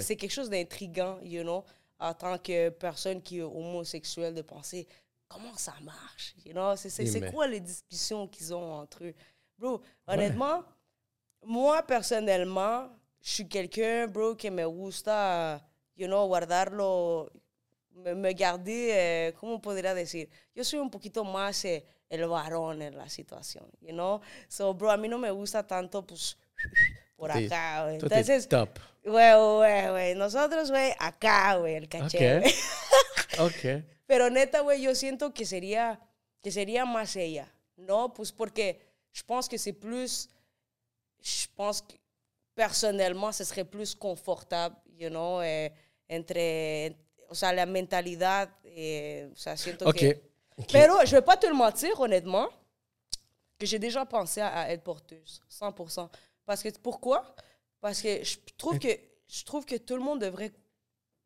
c'est quelque chose d'intriguant, you know, en tant que personne qui est homosexuelle, de penser comment ça marche? You know, c'est, Dime. quoi les discussions qu'ils ont entre eux? Bro, honnêtement, moi, personnellement, je suis quelqu'un, bro, que me gusta, you know, guardarlo me, me garder, eh, ¿cómo podría decir? Yo soy un poquito más eh, el varón en la situación, you know? So, bro, a mí no me gusta tanto, pues, por acá, güey. Entonces, top. güey, güey, güey, nosotros, güey, acá, güey, el caché, Ok. güey. OK. Pero neta, güey, yo siento que sería, que sería más ella, ¿no? Pues porque je pense que c'est plus, je pense que personnellement, ce serait plus confortable, you know, eh, entre, o sea, la mentalidad, eh, o sea, siento que... OK. Pero je vais pas te le mentir, honnêtement, que j'ai déjà pensé à, à être porteuse, 100%. Parce que, pourquoi? Parce que je trouve que, je trouve que tout le monde devrait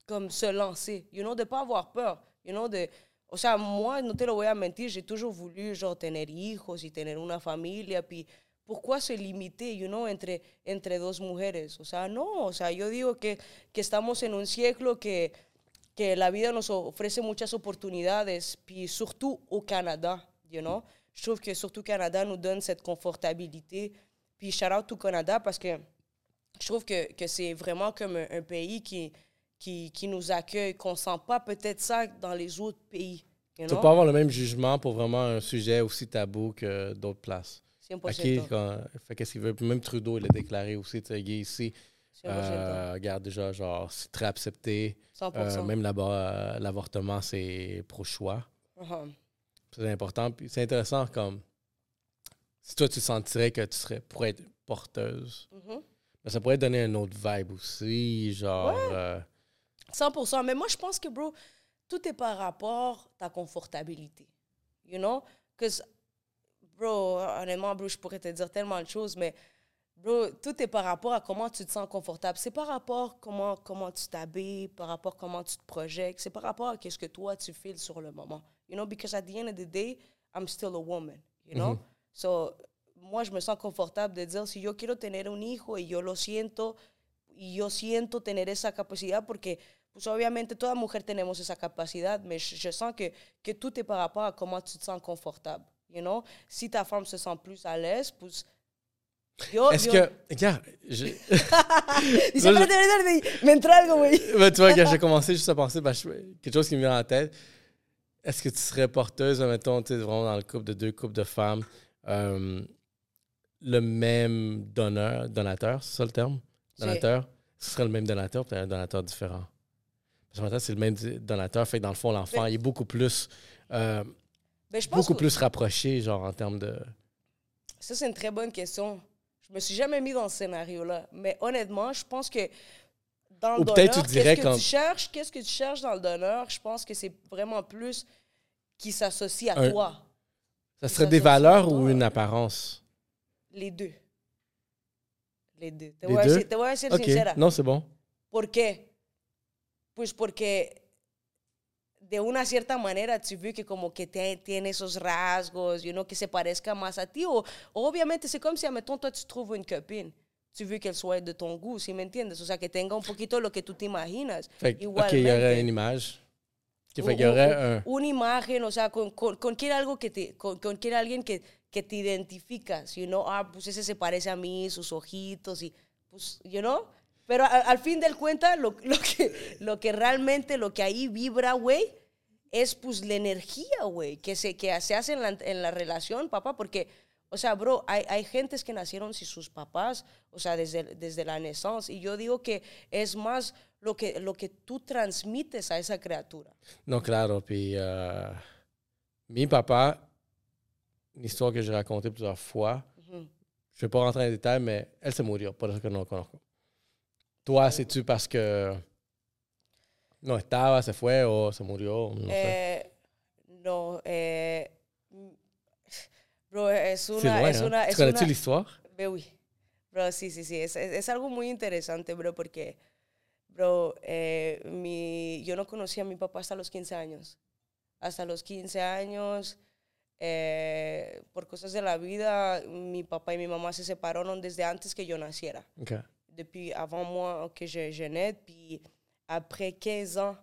comme se lancer, you know, de pas avoir peur, you know, de... O sea, moi, no te lo voy a mentir, j'ai toujours voulu, genre, tener hijos y tener una familia, puis pourquoi se limiter, you know, entre, entre dos mujeres? O sea, no, o sea, yo digo que, que estamos en un siglo que, que la vida nos ofrece muchas oportunidades, puis surtout au Canada, you know. Je trouve que surtout Canada nous donne cette confortabilité. Puis shout out au Canada parce que je trouve que, que c'est vraiment comme un, un pays qui, qui, qui nous accueille, qu'on sent pas peut-être ça dans les autres pays. Tu know? peux pas avoir le même jugement pour vraiment un sujet aussi tabou que d'autres places. 100%. OK, quand, fait qu'est-ce qu'il veut? Même Trudeau, il a déclaré aussi, tu sais, ici. 100%. Euh, regarde déjà, genre, c'est très accepté. 100%. Euh, même là-bas, euh, l'avortement, c'est pro-choix. Uh-huh. C'est important. Puis c'est intéressant comme si toi, tu sentirais que tu serais pour être porteuse, Mhm. ben, ça pourrait donner un autre vibe aussi. Genre, euh, 100%. Mais moi, je pense que, bro, tout est par rapport à ta confortabilité. You know? Because, bro, honnêtement, bro, je pourrais te dire tellement de choses, mais, bro, tout est par rapport à comment tu te sens confortable. C'est par rapport à comment, comment tu t'habilles, par rapport à comment tu te projettes. C'est par rapport à ce que toi, tu files sur le moment. You know? Because at the end of the day, I'm still a woman. You know? So, moi, je me sens confortable de dire, si yo quiero tener un hijo y yo lo siento, y yo siento tener esa capacidad porque, pues obviamente, toda mujer tenemos esa capacidad, mais je, je sens que, que tout est par rapport à comment tu te sens confortable. You know? Si ta femme se sent plus à l'aise, pues. Est-ce que. Regarde, je- Dice, espérate, espérate, me entra algo, güey. Ben, tu vois, quand j'ai commencé juste à penser, ben, je- quelque chose qui me vient en tête. Est-ce que tu serais porteuse, mettons, tu vraiment dans le couple de deux couples de femmes, euh, le même donneur, donateur, c'est ça le terme? Donateur? Ce serait le même donateur, peut-être un donateur différent. Parce que maintenant, c'est le même donateur, fait que dans le fond, l'enfant, Mais- il est beaucoup plus, euh, Ben, je pense beaucoup que- plus rapproché, genre, en termes de. Ça, c'est une très bonne question. Je me suis jamais mis dans ce scénario-là. Mais honnêtement, je pense que dans le Ou donneur, tu dirais qu'est-ce que comme- tu cherches, qu'est-ce que tu cherches dans le donneur, je pense que c'est vraiment plus qui s'associe à Un- toi. Ça serait des valeurs ou une apparence? Les deux. Les deux. Te, Les voy, a deux? decir, te voy a decir OK. sincera. Non, c'est bon. ¿Por qué? Pues porque de una cierta manera tu ves que como que te- tiene esos rasgos, you know, que se parezca más a ti. O, obviamente c'est comme si, admettons, toi, tu trouves une copine. Tu veux qu'elle soit de ton goût, si me entiendes? O sea, que tenga un poquito lo que tú te imaginas. Fait que, OK, il y aurait une image. U- un. Una imagen, o sea, con, con, con quién algo que te, con, con quién alguien que, que te identificas, you know, ah, pues ese se parece a mí, sus ojitos, y pues, you know. Pero a- al fin del cuenta, lo, lo, que, lo que realmente, lo que ahí vibra, güey, es pues la energía, güey, que se, que se hace en la, en la relación, papá, porque, o sea, bro, hay, hay gentes que nacieron sin sus papás, o sea, desde, desde la naissance, y yo digo que es más lo que, lo que tú transmites a esa criatura. Non, claro. Puis, euh, mi papa, une histoire que j'ai racontée plusieurs fois, je ne vais pas rentrer dans les détails, mais elle se murió, por eso que no lo conozco. Toi, c'est-tu parce que no estaba, se fue o se murió? No sé. Eh, no, eh, mm, bro, es una, loin, es hein? una, Tu es connais-tu una, l'histoire? Bro, oui. Bro, sí, sí, sí, es, es, es algo muy interesante, bro, porque, bro, eh, mi, yo no conocí a mi papá hasta los 15 años. Hasta los 15 años, eh, por cosas de la vida, mi papá y mi mamá se separaron desde antes que yo naciera. Depuis avant moi que je, je naisse. Puis après 15 ans,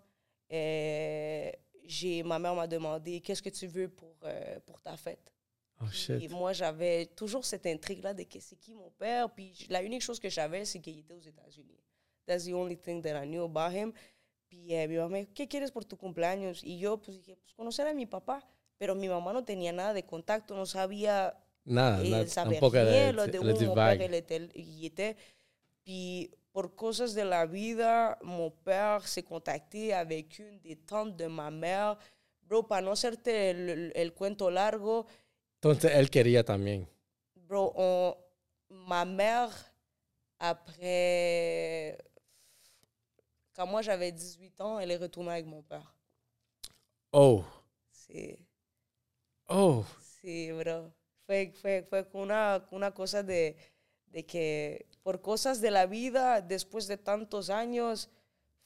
euh, j'ai, ma mère m'a demandé qu'est-ce que tu veux pour, euh, pour ta fête? Oh, Puis shit. moi, j'avais toujours cette intrigue-là de que c'est qui mon père. Puis la unique chose que j'avais, c'est qu'il était aux États-Unis. That's the only thing that I knew about him. Y eh, mi mamá me dijo, ¿qué quieres por tu cumpleaños? Y yo pues dije, pues conocer a mi papá. Pero mi mamá no tenía nada de contacto, no sabía Nada, eh, nada, saber tampoco le, là, de le il était. Puis pour causes de la vida, mon père s'est contacté avec une des tantes de ma mère. Bro, para no hacerte el, el cuento largo, Entonces él quería también. bro, on- ma mère, après. Quand moi j'avais 18 ans, elle est retournée avec mon père. Oh, C'est. oh. Sí, bro. Fue, fue, fue una, una cosa de, de que por cosas de la vida, después de tantos años,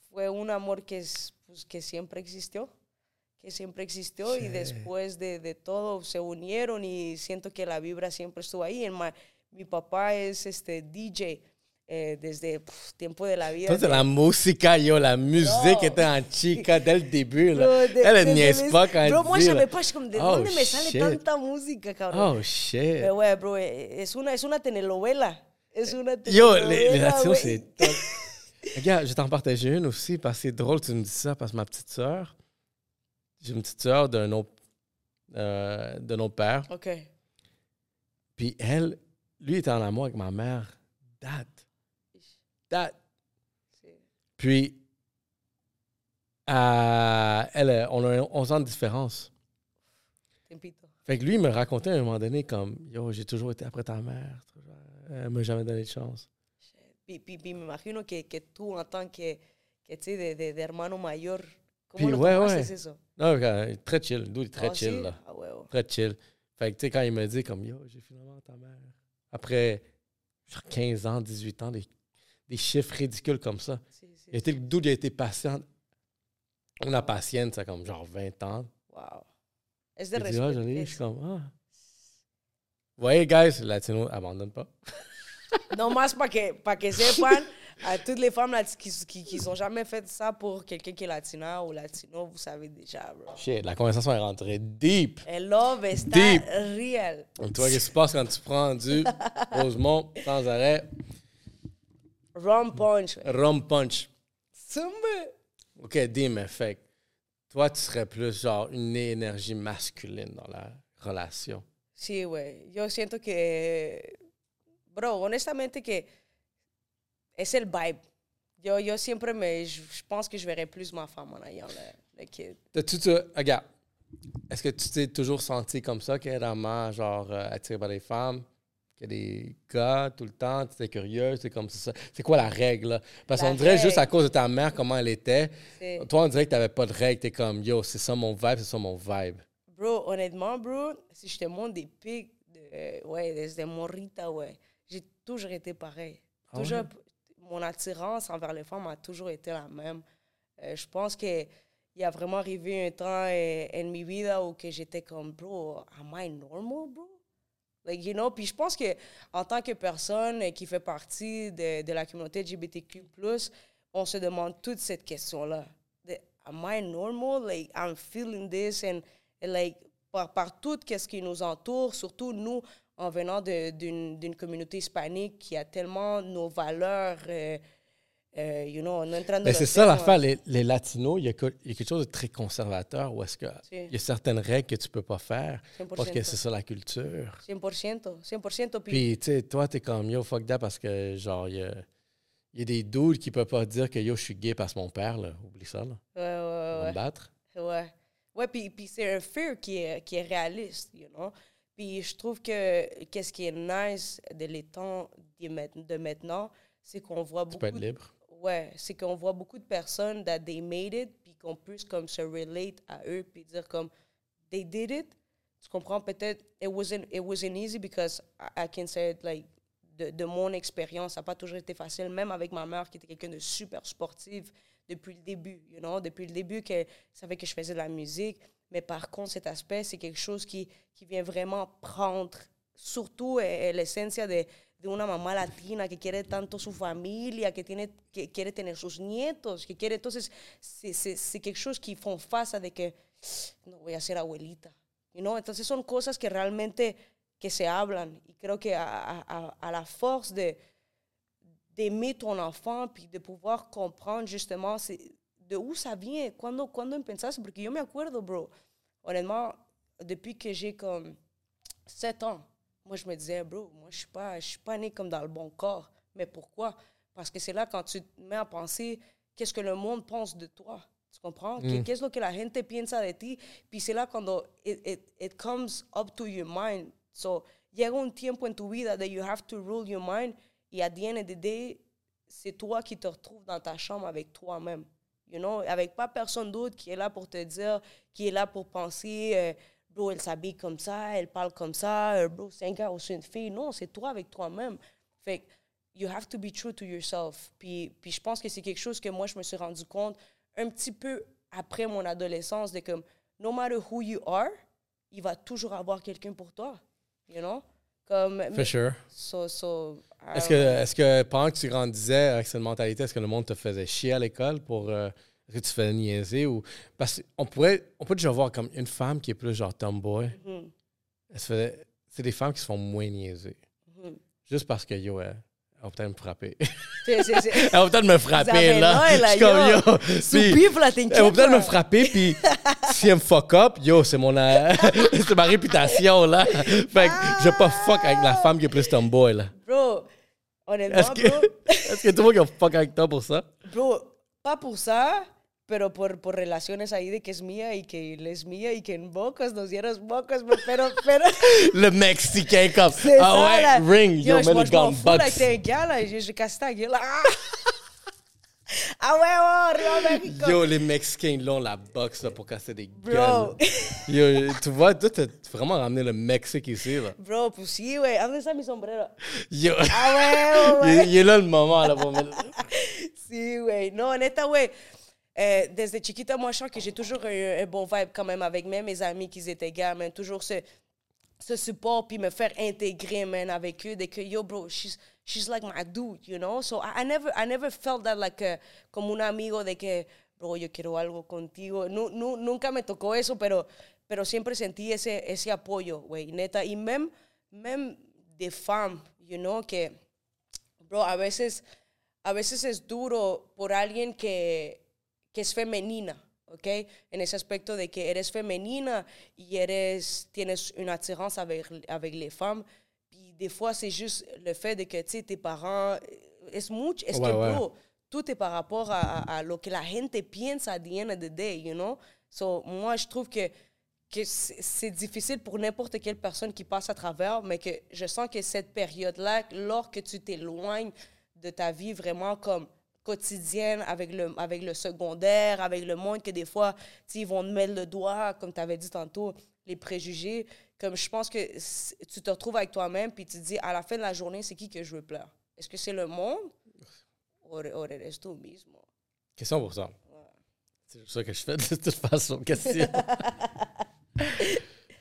fue un amor que, es, pues, que siempre existió, que siempre existió y Sí. después de, de todo se unieron y siento que la vibra siempre estuvo ahí. En ma- mi papá es este DJ eh, desde pf, tiempo de la vida. Entonces de- la música, yo, la musique No. était en chica dès le début. Là. Bro, de- elle ne niaise pas quand elle Bro, moi, je savais pas, je comme, ¿de Oh, dónde me sale shit. tanta música, cabrón? Oh, shit. Pero, güey, bro, eh, es una, es una telenovela. Es una Yo, telenovela. les, les güey. c'est top. Regarde, je vais t'en partager une aussi parce que c'est drôle tu me dis ça parce que ma petite sœur, j'ai une petite sœur d'un autre, euh, de notre père. Ok. Puis elle, lui était en amour avec ma mère. Date. Puis, euh, elle, on a 11 ans de différence. Fait que lui, il me racontait à un moment donné comme Yo, j'ai toujours été après ta mère. euh, Elle m'a jamais donné de chance. Puis, puis, puis me imagino que, que tú, en tant que, que tu sais, de, de, de hermano mayor, ¿cómo lo ouais, ouais. eso? Non, quand- très chill. D'où il est très Ah, chill, là. Ah. Très chill. Fait que, tu sais, quand il me dit comme Yo, j'ai finalement ta mère. Après genre 15 ans, 18 ans, des, des chiffres ridicules comme ça. Sí, Il a été, d'où il a été patient. Una patiente, ça comme genre 20 ans. Wow. Es de dit, ah, je respeto. l'ai, je suis comme, ah. Vous voyez, guys, latino abandonne pas. Non, más para que, pa que sepan, à toutes les femmes qui, qui, qui ont jamais fait ça pour quelqu'un qui est latina ou latino, vous savez déjà, bro. Shit, la conversation est rentrée deep. El love está Deep. real. Tu vois, qu'est-ce qui se passe quand tu prends du Rosemont sans arrêt, Rum punch. rum punch. Zumba. OK, dis, mais fait que toi, tu serais plus genre une énergie masculine dans la relation. Sí, güey. Yo siento que, bro, honestamente que es el vibe. Yo, yo siempre me, je, je pense que je verrais plus ma femme en ayant le, le kid. T'as-tu, tu, regarde, est-ce que tu t'es toujours senti comme ça, a vraiment, genre, euh, attiré par les femmes, a des gars tout le temps, tu étais curieux, c'est comme ça. C'est quoi la règle, là? Parce qu'on dirait juste à cause de ta mère, comment elle était. Toi, on dirait que t'avais pas de règle, t'es comme, yo, c'est ça mon vibe, c'est ça mon vibe. Bro, honnêtement, bro, si je te montre des pics, de, ouais, desde morrita, ouais, j'ai toujours été pareil. Ah Toujours, mon attirance envers les femmes a toujours été la même. Euh, je pense que il y a vraiment arrivé un temps eh, en mi vida où que j'étais comme, bro, am I normal, bro? Like, you know, puis je pense que en tant que personne qui fait partie de, de la communauté LGBTQ+, on se demande toute cette question-là. Am I normal? Like, I'm feeling this and, and like, par, par tout ce qui nous entoure, surtout nous, en venant d'une communauté hispanique qui a tellement nos valeurs, euh, euh, you know, on est en train de Mais le c'est ça faire, l'affaire, les, les latinos, il y, a, il y a quelque chose de très conservateur où est-ce que il y a certaines règles que tu peux pas faire parce que 100%. c'est ça la culture. 100%, 100%. Puis, tu sais, toi, t'es comme yo, fuck that parce que, genre, il y a, il y a des dudes qui peuvent pas dire que yo, je suis gay parce que mon père, là. Oublie ça, là. ouais, ouais, ouais. me battre. Ouais. Ouais, puis, puis c'est un fear qui est, qui est réaliste, you know. Puis je trouve que qu'est-ce qui est nice de les temps de ma- de maintenant, c'est qu'on voit Tu beaucoup. peux être libre. Ouais, c'est qu'on voit beaucoup de personnes that they made it, puis qu'on puisse comme se relate à eux, puis dire comme they did it. Tu comprends? Peut-être it wasn't it wasn't easy because I, I can say like de, de mon expérience, ça n'a pas toujours été facile, même avec ma mère qui était quelqu'un de super sportive depuis le début, you know, depuis le début qu'elle savait que je faisais de la musique. Mais par contre, cet aspect, c'est quelque chose qui, qui vient vraiment prendre, surtout l'esencia de, de una mamá latina que quiere tanto su familia, que, tiene, que quiere tener sus nietos, que quiere. Entonces, c'est- quelque chose qui font face de que no voy a ser abuelita. You know? Entonces, son cosas que realmente que se hablan. Y creo que a, a- a- la force de d'aimer ton enfant puis de pouvoir comprendre justement de où ça vient, cuando, cuando empezaste, porque yo me acuerdo, bro, honnêtement, depuis que j'ai comme 7 ans, moi, je me disais, bro, moi, je suis pas, je suis pas né comme dans le bon corps. Mais pourquoi? Parce que c'est là quand tu te mets à penser qu'est-ce que le monde pense de toi? Tu comprends? Que- Qu'est-ce que la gente piensa de ti? Puis c'est là cuando it, it, it comes up to your mind. So, llega un tiempo en tu vida that you have to rule your mind. Y at the end of the day, c'est toi qui te retrouves dans ta chambre avec toi-même. You know? Avec pas personne d'autre qui est là pour te dire, qui est là pour penser, euh, bro, elle s'habille comme ça, elle parle comme ça, euh, bro, c'est un gars ou c'est une fille. Non, c'est toi avec toi-même. Fait you have to be true to yourself. Puis, puis je pense que c'est quelque chose que moi, je me suis rendu compte un petit peu après mon adolescence, de comme, no matter who you are, il va toujours avoir quelqu'un pour toi. You know? Comme, For sure. so, so, Est-ce que, est-ce que pendant que tu grandissais avec cette mentalité, est-ce que le monde te faisait chier à l'école pour. euh, est-ce que tu faisais niaiser ou. Parce qu'on pourrait, on peut déjà voir comme une femme qui est plus genre tomboy. Mhm. Elle se faisait- c'est des femmes qui se font moins niaiser. Mhm. Juste parce que, yo, elle, elle va peut-être me frapper. Elle va peut-être me frapper, là. l'œil, là, Je suis comme, yo. puis- là, t'inquiète. elle va peut-être me frapper, puis si elle me fuck up, yo, c'est mon euh, c'est ma réputation, là. Fait que je vais pas fuck avec la femme qui est plus tomboy, là. Bro, honnêtement, Est-ce que, bro, est-ce que tout le monde qui va fuck avec toi pour ça? bro, pas pour ça, pero por, por relaciones ahí de que es mía y que él es mía y que en bocas nos dieras bocas, pero, pero... Le Mexicain comme Ah ça, ouais, ring, yo, je je m'en gone fous, là, bucks. que t'es un gars, là, j'ai cassé ta gueule. Ah! Ouais, ouais, Rio Mexico. Yo, les Mexicains l'ont la boxe là, pour casser des Bro. gueules. Yo, tu vois, toi, t'as vraiment ramené le Mexique ici, là. Bro, pues sí, güey. ¿Dónde está mi sombrero? Yo, Ah, il, güey, il est là le moment, là, pour mettre... Sí, güey. Non, neta, güey. Euh, desde chiquita, moi, je sens que j'ai toujours eu un bon vibe quand même avec même mes amis qui étaient gars, man. Toujours support, me faire intégrer, man, avec eux. De que, yo, bro, she's, she's like my dude, you know? So I, never, felt that like a, como un amigo de que, bro, yo quiero algo contigo. Nu, nu- nunca me tocó eso, pero, pero siempre sentí ese, apoyo, neta. Y des femmes, you know, que, bro, a veces es duro por alguien que, que es femenina, ¿ok? En ese aspecto de que eres femenina y eres, tienes une attirance avec, avec les femmes. Puis des fois, c'est juste le fait de que, tu sais, tes parents, es mucho, es Ouais, que, ouais. bro, tout est par rapport à, à- lo que la gente piensa at the end of the day, you know? So, moi, je trouve que, que c'est c'est difficile pour n'importe quelle personne qui passe à travers, mais que je sens que cette période-là, lorsque tu t'éloignes de ta vie vraiment comme quotidienne avec le, avec le secondaire, avec le monde que des fois, ils vont te mettre le doigt, comme tu avais dit tantôt, les préjugés. Comme je pense que tu te retrouves avec toi-même, puis tu te dis, à la fin de la journée, c'est qui que je veux pleurer? Est-ce que c'est le monde? Ou tú mismo? Question pour ça. C'est ça que je fais de toute façon. Question.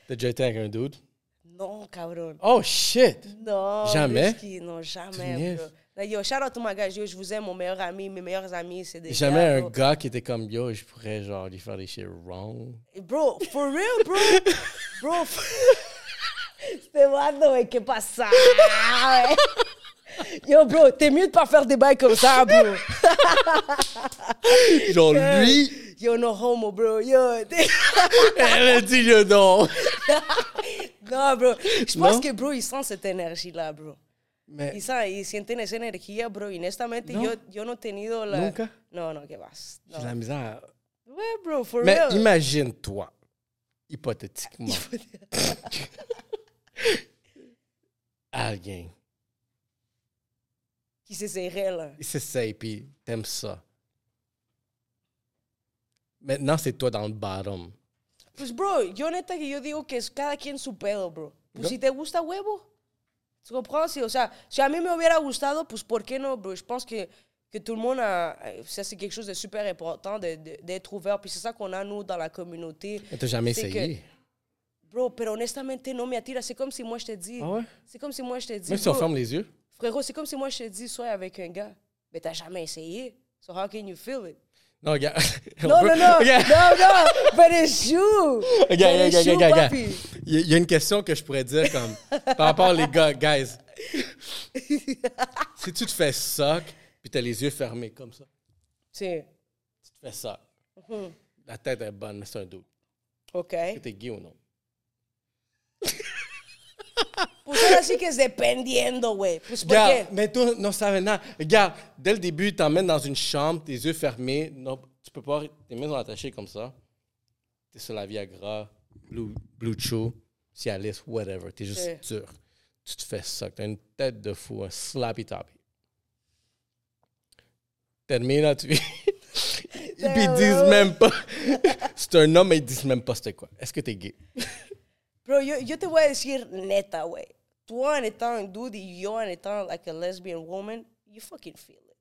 T'as déjà été avec un dude? Non, cabrón. Oh shit! Non. Jamais? Risky, non, jamais. Yo, shout out to my guys. Yo, je vous aime, mon meilleur ami. Mes meilleurs amis, c'est des Jamais gars, un bro. gars qui était comme yo, je pourrais genre lui faire des shit wrong. Bro, for real, bro. bro. for- Este vato, güey, ¿qué pasa? güey? Yo, bro, t'es mieux de pas faire des bails comme ça, bro. Genre lui, Yo, no homo, bro. Yo, t'es- elle a dit yo non. non, bro. Je pense Non? que, bro, il sent cette énergie-là, bro. Mais Y, sabe, y sienten esa energía, bro. Y honestamente, No. yo, yo no he tenido la... Nunca? No, no, ¿qué vas? No. la misère. Ouais, bro, for Mais real. imagine-toi, hypothétiquement, alguien, Qui se serrait, là. il s'essaye puis t'aimes ça. Maintenant, c'est toi dans le bottom. Pues, bro, yo neta que yo digo que es cada quien su pedo, bro. Pues si te gusta huevo, ¿tu comprends? Si, o sea, si mí me hubiera gustado, pues ¿por qué no, bro? Je pense que, que tout le monde a... Ça, c'est quelque chose de super important, de- de- d'être ouvert. Puis c'est ça qu'on a, nous, dans la communauté. Mais t'as jamais C'est essayé. Bro, pero honestamente, no me attire. C'est comme si moi, je te dis... Ah ouais? C'est comme si moi, je te dis... Même si on ferme les yeux. Frérot, c'est comme si moi, je te dis, sois avec un gars. Mais t'as jamais essayé. So how can you feel it? Non, regarde. Non, non, non, non, non, but it's you. Regarde, regarde, regarde. Il y a- une question que je pourrais dire comme par rapport les gars, guys. si tu te fais sock puis t'as les yeux fermés comme ça, Sí. tu tu fais ça. La tête est bonne, mais c'est un doute. Ok. Est-ce que t'es gay ou non? Pues ahora sí que es dependiendo, güey. Pues. Regarde, mais toi, non, ça non. Regarde, dès le début, tu t'emmènes dans une chambre, tes yeux fermés. Non, tu peux pas. Tes mains sont attachées comme ça. T'es sur la Viagra, Blue, Blue Chew, Cialis, whatever. T'es juste Ouais. dur. Tu te fais ça. T'as une tête de fou, un slappy toppy. Termine, tu. Puis ils disent même pas. c'est un homme, mais ils disent même pas c'était quoi. Est-ce que t'es gay? Bro, yo, yo te voy a decir neta, güey. Tú en étant un dude y yo en étant like a lesbian woman, you fucking feel it.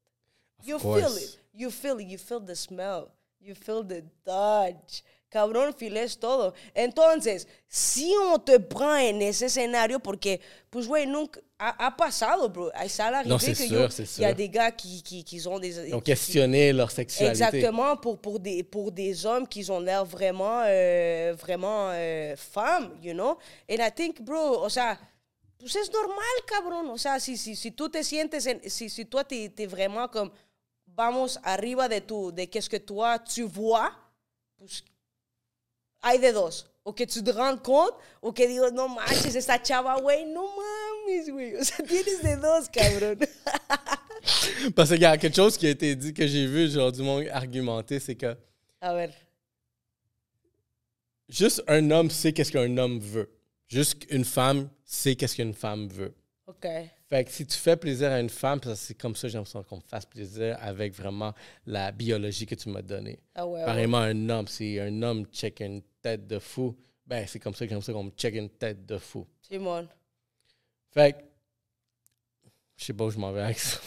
you feel course. it. You feel it. You feel the smell. You feel the touch. Cabrón, files todo. Entonces, si on te prend en ese escenario, porque, pues, güey, nunca. Ha, ha pasado, bro. Ça arrivé Non, que sûr, yo- Il y a des gars qui, qui, qui ont des. Ils ont questionné leur sexualité. Exactement, pour, pour, des, pour des hommes qui ont l'air vraiment, euh, vraiment euh, femmes, you know? And I think, bro, o sea, pues es normal, cabrón. O sea, si, si, si tú te sientes, en- si, si toi, t'es t'es vraiment comme, vamos arriba de tu, de qu'est-ce que toi, tu vois, pues hay de dos. O que tu te rends compte, o que digo, no manches, esta chava, güey, no mames, güey. O sea, tienes de dos, cabrón. Parce qu'il y a quelque chose qui a été dit que j'ai vu, genre, du monde argumenter, c'est que A ver. juste un homme sait qu'est-ce qu'un homme veut. Juste une femme sait qu'est-ce qu'une femme veut. OK. Fait que si tu fais plaisir à une femme, c'est comme ça, j'ai l'impression qu'on me fasse plaisir avec vraiment la biologie que tu m'as donnée. Ah ouais, ouais. Pareillement, un homme, si un homme check une tête de fou, ben c'est comme ça que j'aime ça qu'on me check une tête de fou. Simon. Fait que, je sais pas où je m'en vais avec ça.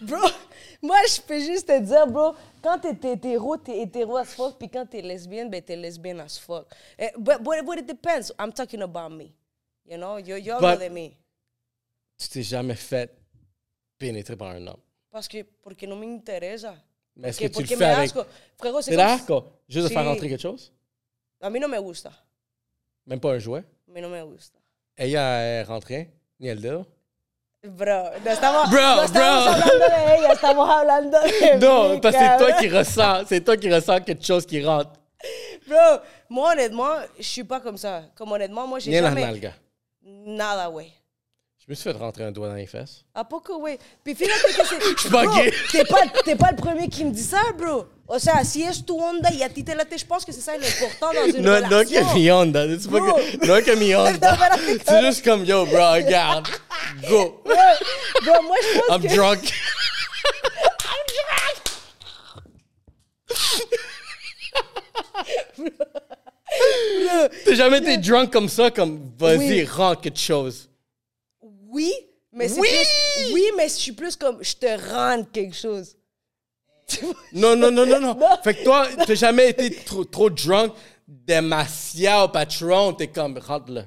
Bro, moi, je peux juste te dire, bro, quand t'es hétéro, t'es hétéro as fuck, puis quand t'es lesbienne, ben t'es lesbienne as fuck. Eh, but, but, but it depends. I'm talking about me. You know, you, you all know But- de me. tu t'es jamais fait pénétrer par un homme. Parce que, porque no me interesa. Mais est-ce Que- que tu le fais avec... asco. Frérot, c'est. Juste de faire rentrer quelque chose? A mí no me gusta. Même pas un jouet? A mí no me gusta. Ella est rentrée, ni el dedo. Bro, no estamos, Bro, no estamos bro. hablando de ella, estamos hablando de Non, mí, parce que c'est toi qui ressens, c'est toi qui ressens quelque chose qui rentre. Bro, moi, honnêtement, je suis pas comme ça. Comme honnêtement, moi, j'ai Ni la jamais... nalga. Nada, güey. Je me suis fait rentrer un doigt dans les fesses. ¿A poco, güey? Puis fíjate que c'est... pas. T'es pas, t'es pas le premier qui me dit ça, bro. O sea, si es tu onda y a ti te late, je pense que c'est ça l'important dans une Non, que mi onda. C'est pas que, non que mi onda. C'est juste comme, yo, bro, regarde. Go. Bro, moi, je pense I'm que... drunk. T'as jamais été drunk comme ça, comme, vas-y, Oui. rentre quelque chose. Oui, mais c'est Oui! plus... Oui, mais je suis plus comme, je te rends quelque chose. Non, non, non, non, non. Fait que toi, t'as jamais été trop, trop drunk, demasiado patron, t'es comme, rentre là.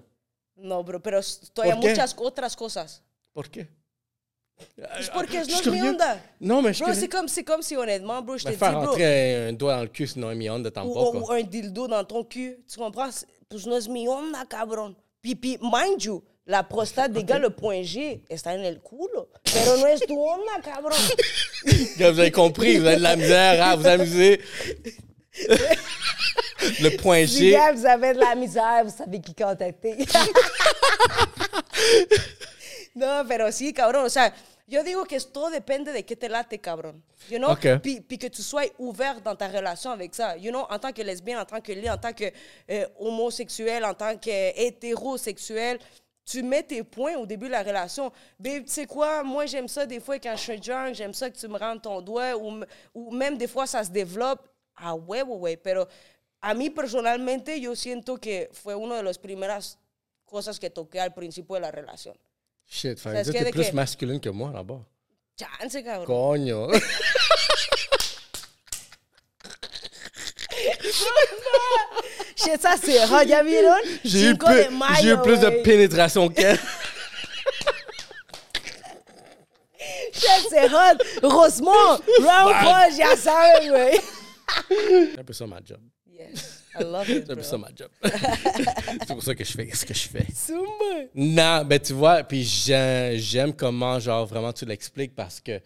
No, bro, pero ¿Por qué? muchas otras cosas. Por qué? Es porque Je no suis es mi onda. Non, mais je Bro, c'est comme, c'est comme si honnêtement, bro, je te Mais dis, faire rentrer un doigt dans le cul, sinon mi onda ou, tampoco. ou un dildo dans ton cul, tu comprends? C'est- Pues no es mi onda, cabrón. Puis, puis, mind you, la prostate des gars, le point G, está en el culo. Pero no es tu onda, cabrón. Vous avez compris, vous avez de la misère à vous amuser. le point Les G. gars, vous avez de la misère, vous savez qui contacter. no, pero sí, cabrón. O sea, yo digo que todo depende de qué te late, cabrón. You know? Ok. Puis, puis que tu sois ouvert dans ta relation avec ça. You know, en tant que lesbienne, en tant que li, en tant que euh, homosexuel, en tant que hétérosexuel, tu mets tes points au début de la relation. Babe, tu sais quoi? Moi, j'aime ça des fois quand je suis drunk, j'aime ça que tu me rendes ton doigt, ou, ou même des fois, ça se développe. Ah, huevo, güey. Pero a mí personalmente, yo siento que fue una de las primeras cosas que toqué al principio de la relación. Shit, fait que t'es plus que- masculine que moi là-bas. Chance, cabrón. Coño. Shit, ça c'est hot, ¿ya vieron? J'ai eu, plus- j'ai eu plus de pénétration qu'elle. Shit, c'est hot. Rosemont, round punch, ya saben, güey. C'est un peu ça ma job. Yes, I love it, C'est un peu ça ma job. c'est pour ça que je fais ce que je fais. Zumba. Non, ben tu vois, puis j'ai- j'aime comment, genre, vraiment tu l'expliques parce que,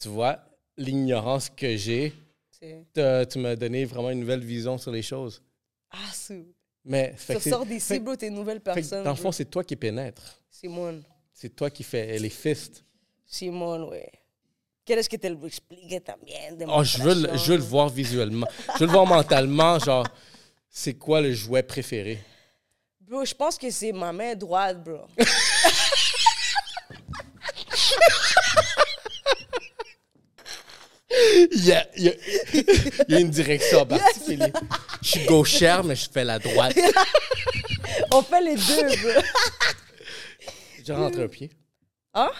tu vois, l'ignorance que j'ai, Tu m'as donné vraiment une nouvelle vision sur les choses. Ah, c'est... Mais Tu que c'est- sors d'ici, bro, t'es une nouvelle personne. dans le fond, c'est toi qui pénètre. Simone. C'est toi qui fais les fists. Simón, güey. ¿Quieres que te lo explique también? Oh, je veux, le- je veux le voir visuellement. Je veux le voir mentalement, genre, c'est quoi le jouet préféré? Bro, je pense que c'est ma main droite, bro. Il y a, il y a- il y a une direction en particulier. Je suis gauchère, mais je fais la droite. On fait les deux, bro. Je rentre un pied. Hein?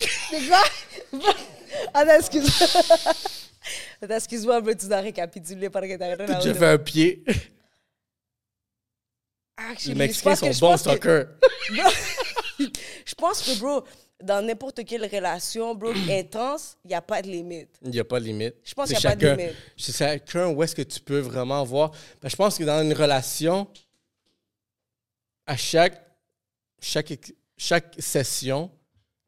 C'est quoi? Attends, excuse-moi. Attends, excuse-moi, bro, tu dois récapituler parce que t'as rien à Je dire. fais un pied. Actually, Les je Mexicains pense sont je bons pense que-. Je pense que, bro, dans n'importe quelle relation, bro, intense, il n'y a pas de limite. Il n'y a pas de limite. Je pense qu'il y a pas de chacun- limite. C'est chacun où est-ce que tu peux vraiment voir. Ben, je pense que dans une relation, à chaque, chaque, chaque session,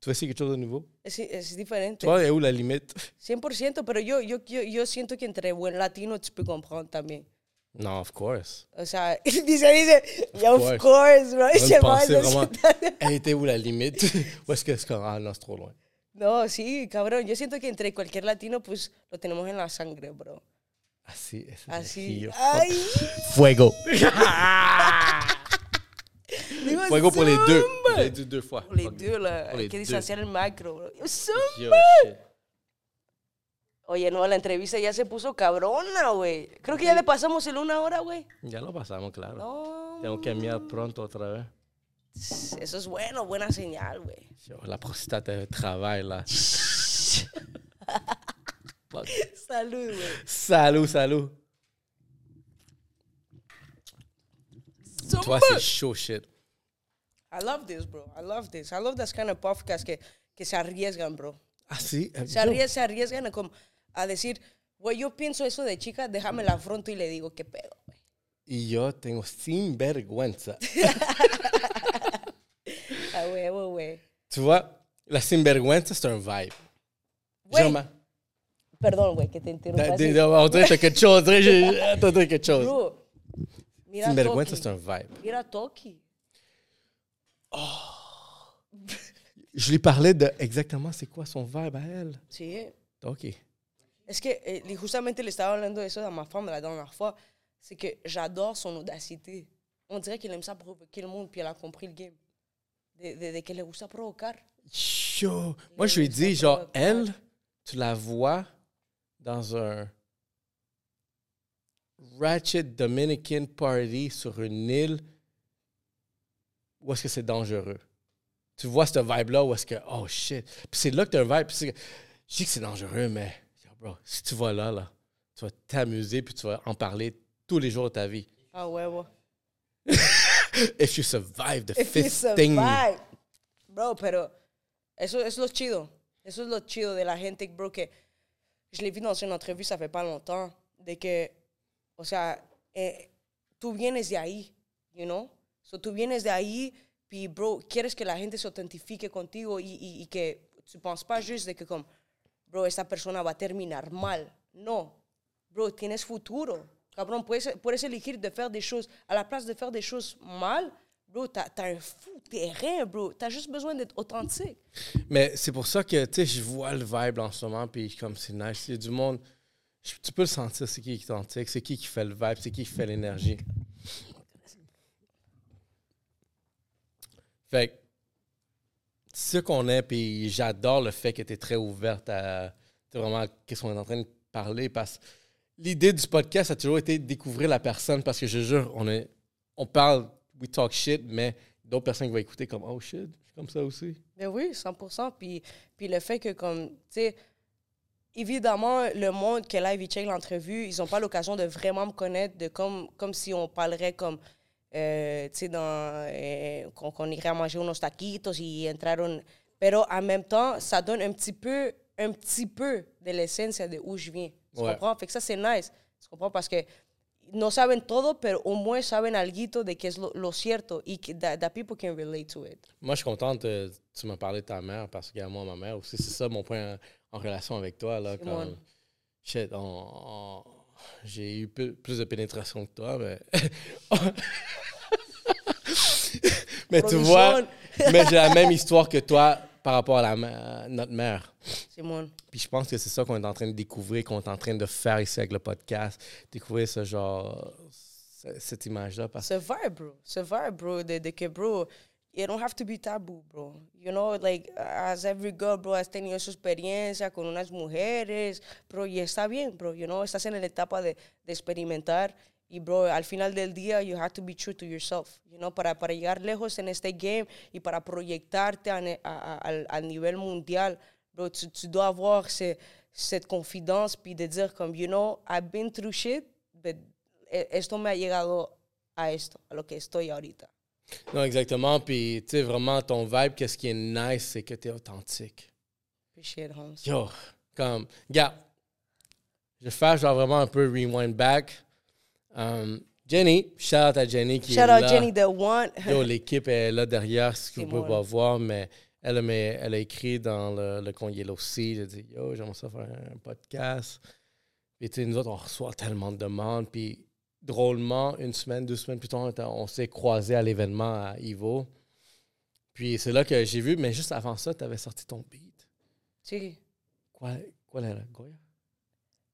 tu vas essayer quelque chose de nouveau. Es, es diferente. Tu vois, et où la limite? 100%, pero yo, yo, yo, yo siento que entre buen latino tu peux comprendre también. Non, of course. O sea, dice, dice, yeah, of course. course, bro. Pensait no vraiment, elle était où la limite? Où est-ce que c'est ah non, c'est trop loin. No, sí, cabrón. Yo siento que entre cualquier latino, pues lo tenemos en la sangre, bro. Así, es Así. Ay, Fuego. Fuego pour les deux. zumba. J'ai dit deux fois. Pour les deux, là. Pour les Hay que deux. distanciar el macro, bro. Yo. Yo, shit. Oye, no, la entrevista ya se puso cabrona, güey. Creo que ya le pasamos el una hora, güey. Ya lo pasamos, claro. No, Tengo que mirar pronto otra vez. eso es bueno, buena señal, güey. La là. Fuck. Salud, güey. Salut, salut. Toi, c'est chaud, shit. I love this, bro. I love this. I love this kind of podcast que, que se arriesgan, bro. Ah, sí. Se, se arriesgan como- a decir, güey, yo pienso eso de chica, déjame la afronto y le digo, ¿qué pedo, güey? Y yo tengo sinvergüenza. A huevo, güey. tu vois, la sinvergüenza, c'est un vibe. Güey, Perdón, güey, que te interrumpa. dirait que chose. On dirait que chose. Bro, mira Sinvergüenza, Toki. c'est un vibe. Mira Toki. Je lui parlais de exactement c'est quoi son vibe à elle. Sí. OK. Es que eh, li- justamente le estaba hablando de eso a ma femme la dernière fois. C'est que j'adore son audacité. On dirait qu'elle aime ça provoquer le monde, puis elle a compris le game. De, de, de que le gusta provocar. Yo. Moi, je lui ai Ça dit, genre, elle, tu la vois dans un Ratchet Dominican Party sur une île où est-ce que c'est dangereux? Tu vois ce vibe-là où est-ce que, oh shit. Puis c'est là que tu as un vibe. Puis je dis que c'est dangereux, mais, bro, si tu vas là, là, tu vas t'amuser puis tu vas en parler tous les jours de ta vie. Ah, huevo. If you survive the If you fisting. survive. Bro, pero eso es lo chido. Eso es lo chido de la gente, bro, que je l'ai vu dans une entrevue, ça fait pas longtemps, de que, o sea, eh, tú vienes de ahí, you know? So, tú vienes de ahí, puis, bro, quieres que la gente se autentifique contigo y, y, y que tu penses pas juste de que, comme, bro, esta persona va a terminar mal. No. Bro, tienes futuro. Cabrón, puedes, puedes elegir de faire des choses. À la place de faire des choses mal, bro, t'as as un fou terrain, bro. T'as juste besoin d'être authentique. Mais c'est pour ça que, tu sais, je vois le vibe en ce moment, puis comme c'est nice. Il y a du monde, tu peux le sentir, c'est qui est authentique, c'est qui qui fait le vibe, c'est qui qui fait l'énergie. Fait ce qu'on est, puis j'adore le fait que tu es très ouverte à vraiment qu'est-ce qu'on est en train de parler, parce que l'idée du podcast a toujours été de découvrir la personne, parce que je jure, on, est, on parle, we talk shit, mais d'autres personnes qui vont écouter comme, oh shit, je suis comme ça aussi. Mais oui, 100%. Puis, puis le fait que, comme, tu sais, évidemment, le monde que live, ils check l'entrevue, ils n'ont pas l'occasion de vraiment me connaître, de comme, comme si on parlerait comme, euh, sais, dans, euh, qu'on qu'on irait manger unos taquitos y entraron. Pero en même temps, ça donne un petit peu, un petit peu de l'essence de où je viens. Tu Ouais. comprends? Fait que ça, c'est nice. Tu comprends? Parce que no saben todo, pero au moins saben algo de que es lo, lo cierto y que that, that people can relate to it. Moi, je suis contente que tu m'as parlé de ta mère parce que moi, ma mère aussi, c'est ça mon point en, en relation avec toi. Là, mon- Shit, on- on- j'ai eu plus de pénétration que toi, mais. mais tu vois, mais j'ai la même histoire que toi par rapport à la, notre mère. Simon. Puis je pense que c'est ça qu'on est en train de découvrir, qu'on est en train de faire ici avec le podcast. Découvrir ce genre, ce- cette image-là. Parce Ce bro. Ce vibe, bro. De, de que, bro, it don't have to be taboo, bro. You know, like, as every girl, bro, has tenido su experiencia con unas mujeres, bro, y está bien, bro. You know, estás en la etapa de, de experimentar. Y, bro, al final del día, you have to be true to yourself, you know, para, para llegar lejos en este game y para proyectarte a, a, a- nivel mundial, bro, tu, tu dois avoir ce- cette confiance puis de dire comme, you know, I've been through shit, but e- esto me ha llegado a esto, a lo que estoy ahorita. Non, exactement. Puis, tu sais, vraiment, ton vibe, qu'est-ce qui est nice, c'est que tu es authentique. Appreciate it, Holmes. Yo, comme, regarde, je vais faire genre vraiment un peu rewind back. Um, Jenny, shout out à Jenny qui Shout est out là. Jenny the One. Yo, l'équipe est là derrière, ce que vous pouvez pas voir, mais elle, a- mais elle a écrit dans le, le con Yellow Sea. J'ai dit, yo, j'aimerais ça faire un podcast. Puis, tu sais, nous autres, on reçoit tellement de demandes. Puis, drôlement, une semaine, deux semaines plus tard, on s'est croisés à l'événement à Ivo. Puis, c'est là que j'ai vu, mais juste avant ça, tu avais sorti ton beat. Sí. Quoi, quoi era? Goya?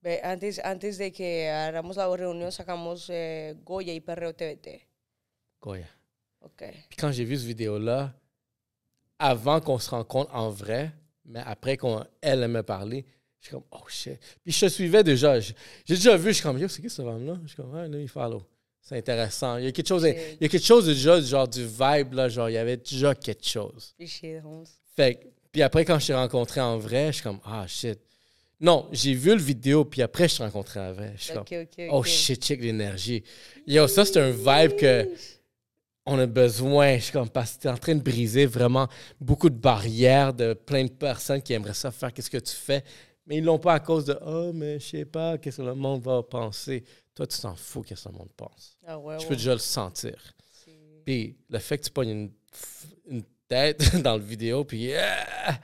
Ve, Antes, antes de que hagamos la reunión, sacamos eh, Goya y Perreo TVT. Goya. Ok. Puis quand j'ai vu cette vidéo-là, avant qu'on se rencontre en vrai, mais après qu'elle me parler, je suis comme, oh shit. Puis je te suivais déjà. J'ai déjà vu, je suis comme, yo, c'est qui ce femme-là? Je suis comme, ah, là, il follow. C'est intéressant. Il y a quelque chose, il y a quelque chose de déjà, genre du vibe, là, genre, il y avait déjà quelque chose. Holmes. Fait que- puis après, quand je t'ai rencontré en vrai, je suis comme, ah shit. Non, j'ai vu le vidéo, puis après, je t'ai rencontré en vrai. Je suis comme, oh shit, check l'énergie. Yo, ça, c'est un vibe que on a besoin. Je suis comme parce que tu es en train de briser vraiment beaucoup de barrières de plein de personnes qui aimeraient ça faire qu'est-ce que tu fais, mais ils l'ont pas à cause de oh mais je sais pas qu'est-ce que le monde va penser. Toi tu t'en fous qu'est-ce que le monde pense. Ah, ouais, Je ouais. peux déjà le sentir. Puis le fait que tu pognes une, une tête dans le vidéo puis ah!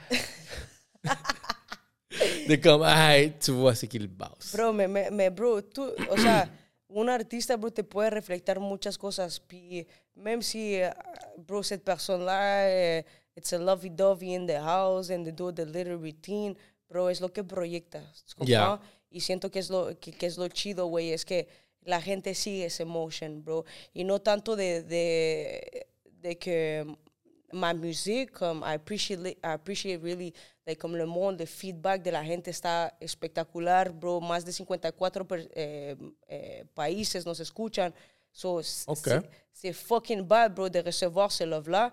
de comme hey, tu vois c'est qui le boss. Bro, me, me, bro, tú, o sea, un artista, bro, te puede reflejar muchas cosas. Puis, même si, eh, bro, cette personne-là, eh, it's a lovey-dovey in the house and they do the little routine, bro, es lo que proyecta. ¿tu comprends? Yeah. Y siento que es lo, que, que es lo chido, güey, es que la gente sigue ese motion, bro. Y no tanto de, de, de que ma musique, comme I appreciate, I appreciate really, like, comme le monde, le feedback de la gente está espectacular, bro. Más de 54 per- eh, eh, países nos escuchan. So, s- Ok. c'est- c'est fucking bad, bro, de recevoir ce love-là.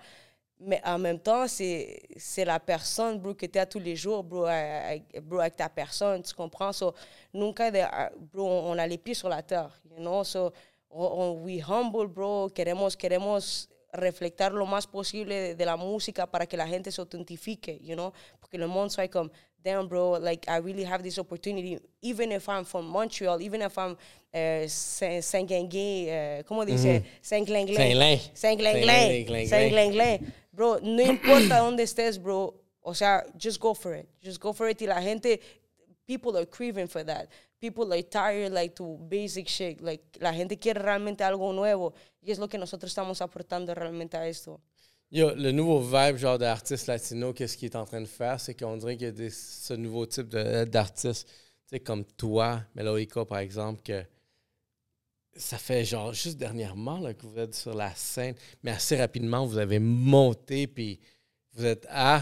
Mais en même temps, c'est la personne, bro, que tu as tous les jours, bro, avec, bro, avec ta personne, tu comprends? So, nunca, de, ah, bro, on a les pieds sur la terre, you know? So, on, we humble, bro, queremos, queremos reflectar lo más posible de, de la música para que la gente se autentifique, you know? Porque le monde soit comme, damn, bro, like, I really have this opportunity, even if I'm from Montreal, even if I'm uh, Saint-Guinguet, uh, ¿cómo dice? Saint-Glenglin. Saint-Lin. Saint-Glenglin. Saint-Glenglin. Bro, no importa dónde estés, bro. O sea, just go for it. Just go for it. Y la gente, people are craving for that. People are tired, like, to basic shit. Like, la gente quiere realmente algo nuevo. Y es lo que nosotros estamos aportando realmente a esto. Yo, le nouveau vibe genre d'artiste latino, qu'est-ce qu'il est en train de faire, c'est qu'on dirait qu'il y a des- ce nouveau type d'artiste, tu sais, comme toi, Meloica par exemple, que ça fait genre juste dernièrement là, que vous êtes sur la scène, mais assez rapidement, vous avez monté, puis vous êtes à...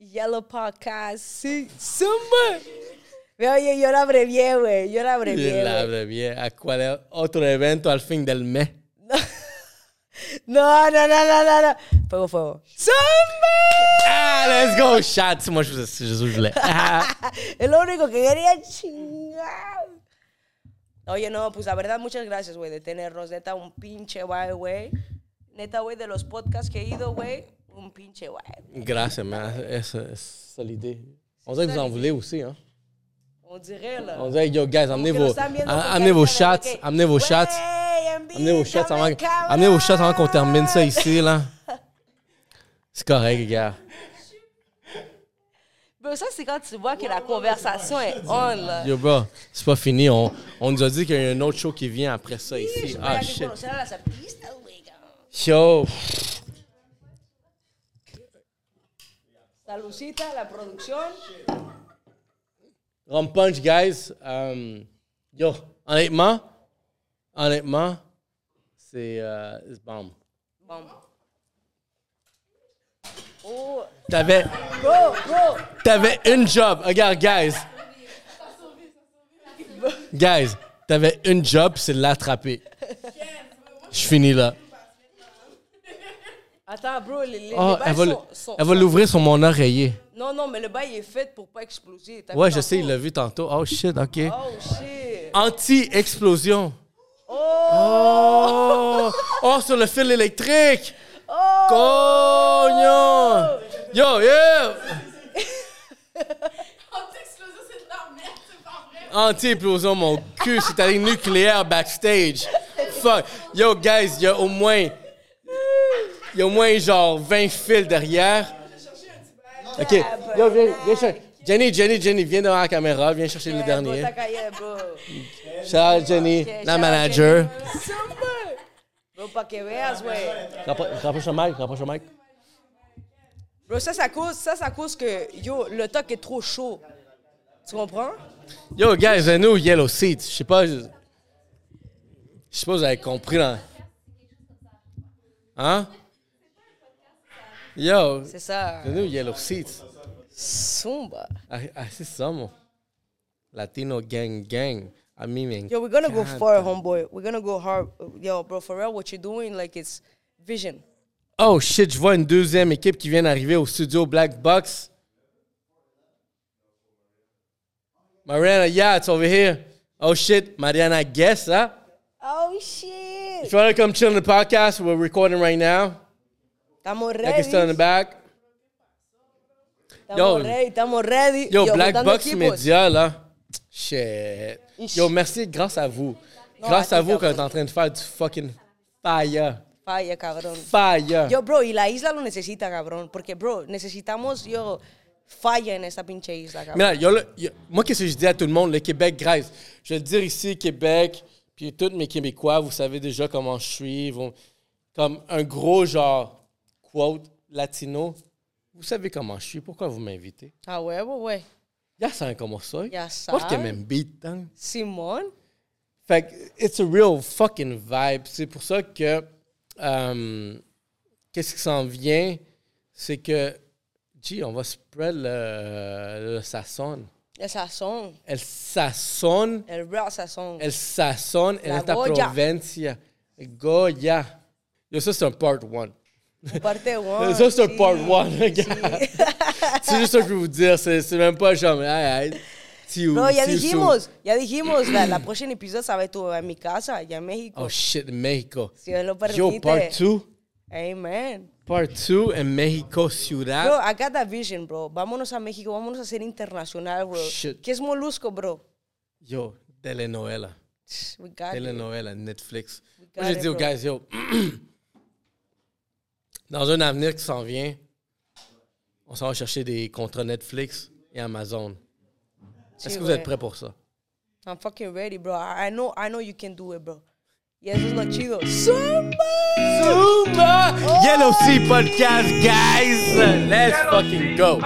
Yellow Podcast. Sí, Zumba. Oye, yo la abrevié, güey. Yo la abrevié. la güey. bien, ¿A cuál otro evento al fin del mes? No, no, no, no, no, no. Fuego, fuego. ¡Zumba! Ah, let's go, shots! Moi, je vous je vous voulais. Ah. Es lo único que quería chingar. Oye, no, pues la verdad, muchas gracias, güey, de tenernos. Neta, un pinche guay, güey. Neta, güey, de los podcasts que he ido, güey, un pinche guay. Gracias, man. C'est l'idée. On dirait que vous en voulez aussi, hein? On dirait, là. On dirait, yo, guys, amenez vos, amenez vos que, amenez vos "Güey, amenez vos shots avant, invítame, cabrón". amenez vos shots avant qu'on termine ça ici, là. C'est correct, gars. Bro, ça, c'est quand tu vois que la conversation est on, là. Yo, bro, c'est pas fini. On, on nous a dit qu'il y a un autre show qui vient après ça ici. Ah, shit. Yo, la producción. Rum Punch, guys. Um, yo, honnêtement, honnêtement, c'est euh, c'est bomb. Oh, T'avais, bro. t'avais une job. Regarde, guys. Guys, t'avais une job, c'est de l'attraper. Je finis là. Attends, bro, les, les, Oh, les elle va, le- sont, sont- elle va l'ouvrir sur mon oreiller. Non, non, mais le bail est fait pour pas exploser. T'as Ouais, je sais, il l'a vu tantôt. Oh shit, ok. Oh, shit. Anti-explosion. Oh! Oh! Oh, sur le fil électrique! Oh! Cognon! Yo, yo! Anti-explosion, c'est de la merde, c'est pas vrai. Anti-explosion, mon cul, c'est allé nucléaire backstage. Fuck. Yo, guys, il y a au moins. Il y a au moins genre 20 fils derrière. Ok. Yo, viens, viens chercher. Jenny, Jenny, Jenny, viens devant la caméra, viens chercher le Yeah, dernier. Ciao, Jenny, la manager. Bro, pa' que veas, güey. Rappro- Rapproche le mic, rapproche le mic. Bro, ça, ça cause, ça, ça cause que, yo, le toc est trop chaud. Tu comprends? Yo, guys, nous, Yellow Seats. Je sais pas. Je sais pas si vous avez compris. Là. Hein? Yo, C'est ça. nous, Yellow Seats. Zumba. Ah, ah, c'est ça, mon. Latino gang gang. I mean, Yo, we're gonna go far, homeboy. We're gonna go hard. Yo, bro, for real, what you're doing, like, it's vision. Oh shit, je vois une deuxième équipe qui vient d'arriver au studio Black Box. Mariana, yeah, it's over here. Oh shit, Mariana Guess, huh? Oh, shit. If you want to come chill on the podcast, we're recording right now. Estamos Like it's still in the ready. back. Estamos Yo. ready. Estamos ready. Yo, Black juntando Box. Media, là. Shit. Yo, merci grâce à vous. Non, grâce à vous qu'on est cabrón. en train de faire du fucking fire. Falla, cabrón. Fire. Yo, bro, y la isla lo necesita, cabrón. Porque, bro, necesitamos, yo, falla en esta pinche isla, cabrón. Mais là, yo, yo- moi, qu'est-ce que je dis à tout le monde? Le Québec, Grèce. Je vais le dire ici, Québec, puis tous mes Québécois, vous savez déjà comment je suis. Vous- comme un gros genre, quote, latino. Vous savez comment je suis. Pourquoi vous m'invitez? A huevo, güey. Ya saben comment soy. Ya saben. m'invite, hein? Simón. Fait que, it's a real fucking vibe. C'est pour ça que, euh, qu'est-ce qui s'en vient, c'est que, gee, on va spread le, le sazón. El sazón. El sazón, El real sazón. el sazón en La esta Goya. provincia. Goya. Yo, ça, c'est un part one. Parte one. ça, c'est un part one, sí. regarde. c'est juste ça que je veux vous dire. C'est même pas genre, hey, hey, Tiu, No, ya Tiu Su. dijimos, ya dijimos, la, la próxima episodio a ir en mi casa, allá en México. Oh shit, México. si Dios lo permite. Yo, part two. Amen. Part two en México, Ciudad. Bro, I got that vision, bro. Vámonos a México, vámonos a ser internacional, bro. Shit. ¿Qué es Molusco, bro? Yo, telenovela. We got it. Telenovela, Netflix. got Moi, j'ai it, dit aux bro. guys, yo, dans un avenir qui s'en vient, on s'en va chercher des contrats Netflix et Amazon. Est-ce que vous êtes prêts pour ça? I'm fucking ready, bro. I, I know, I know you can do it, bro. Y eso es lo chido. Zumba! Zumba! Yellow Sea Podcast, guys! Let's fucking go!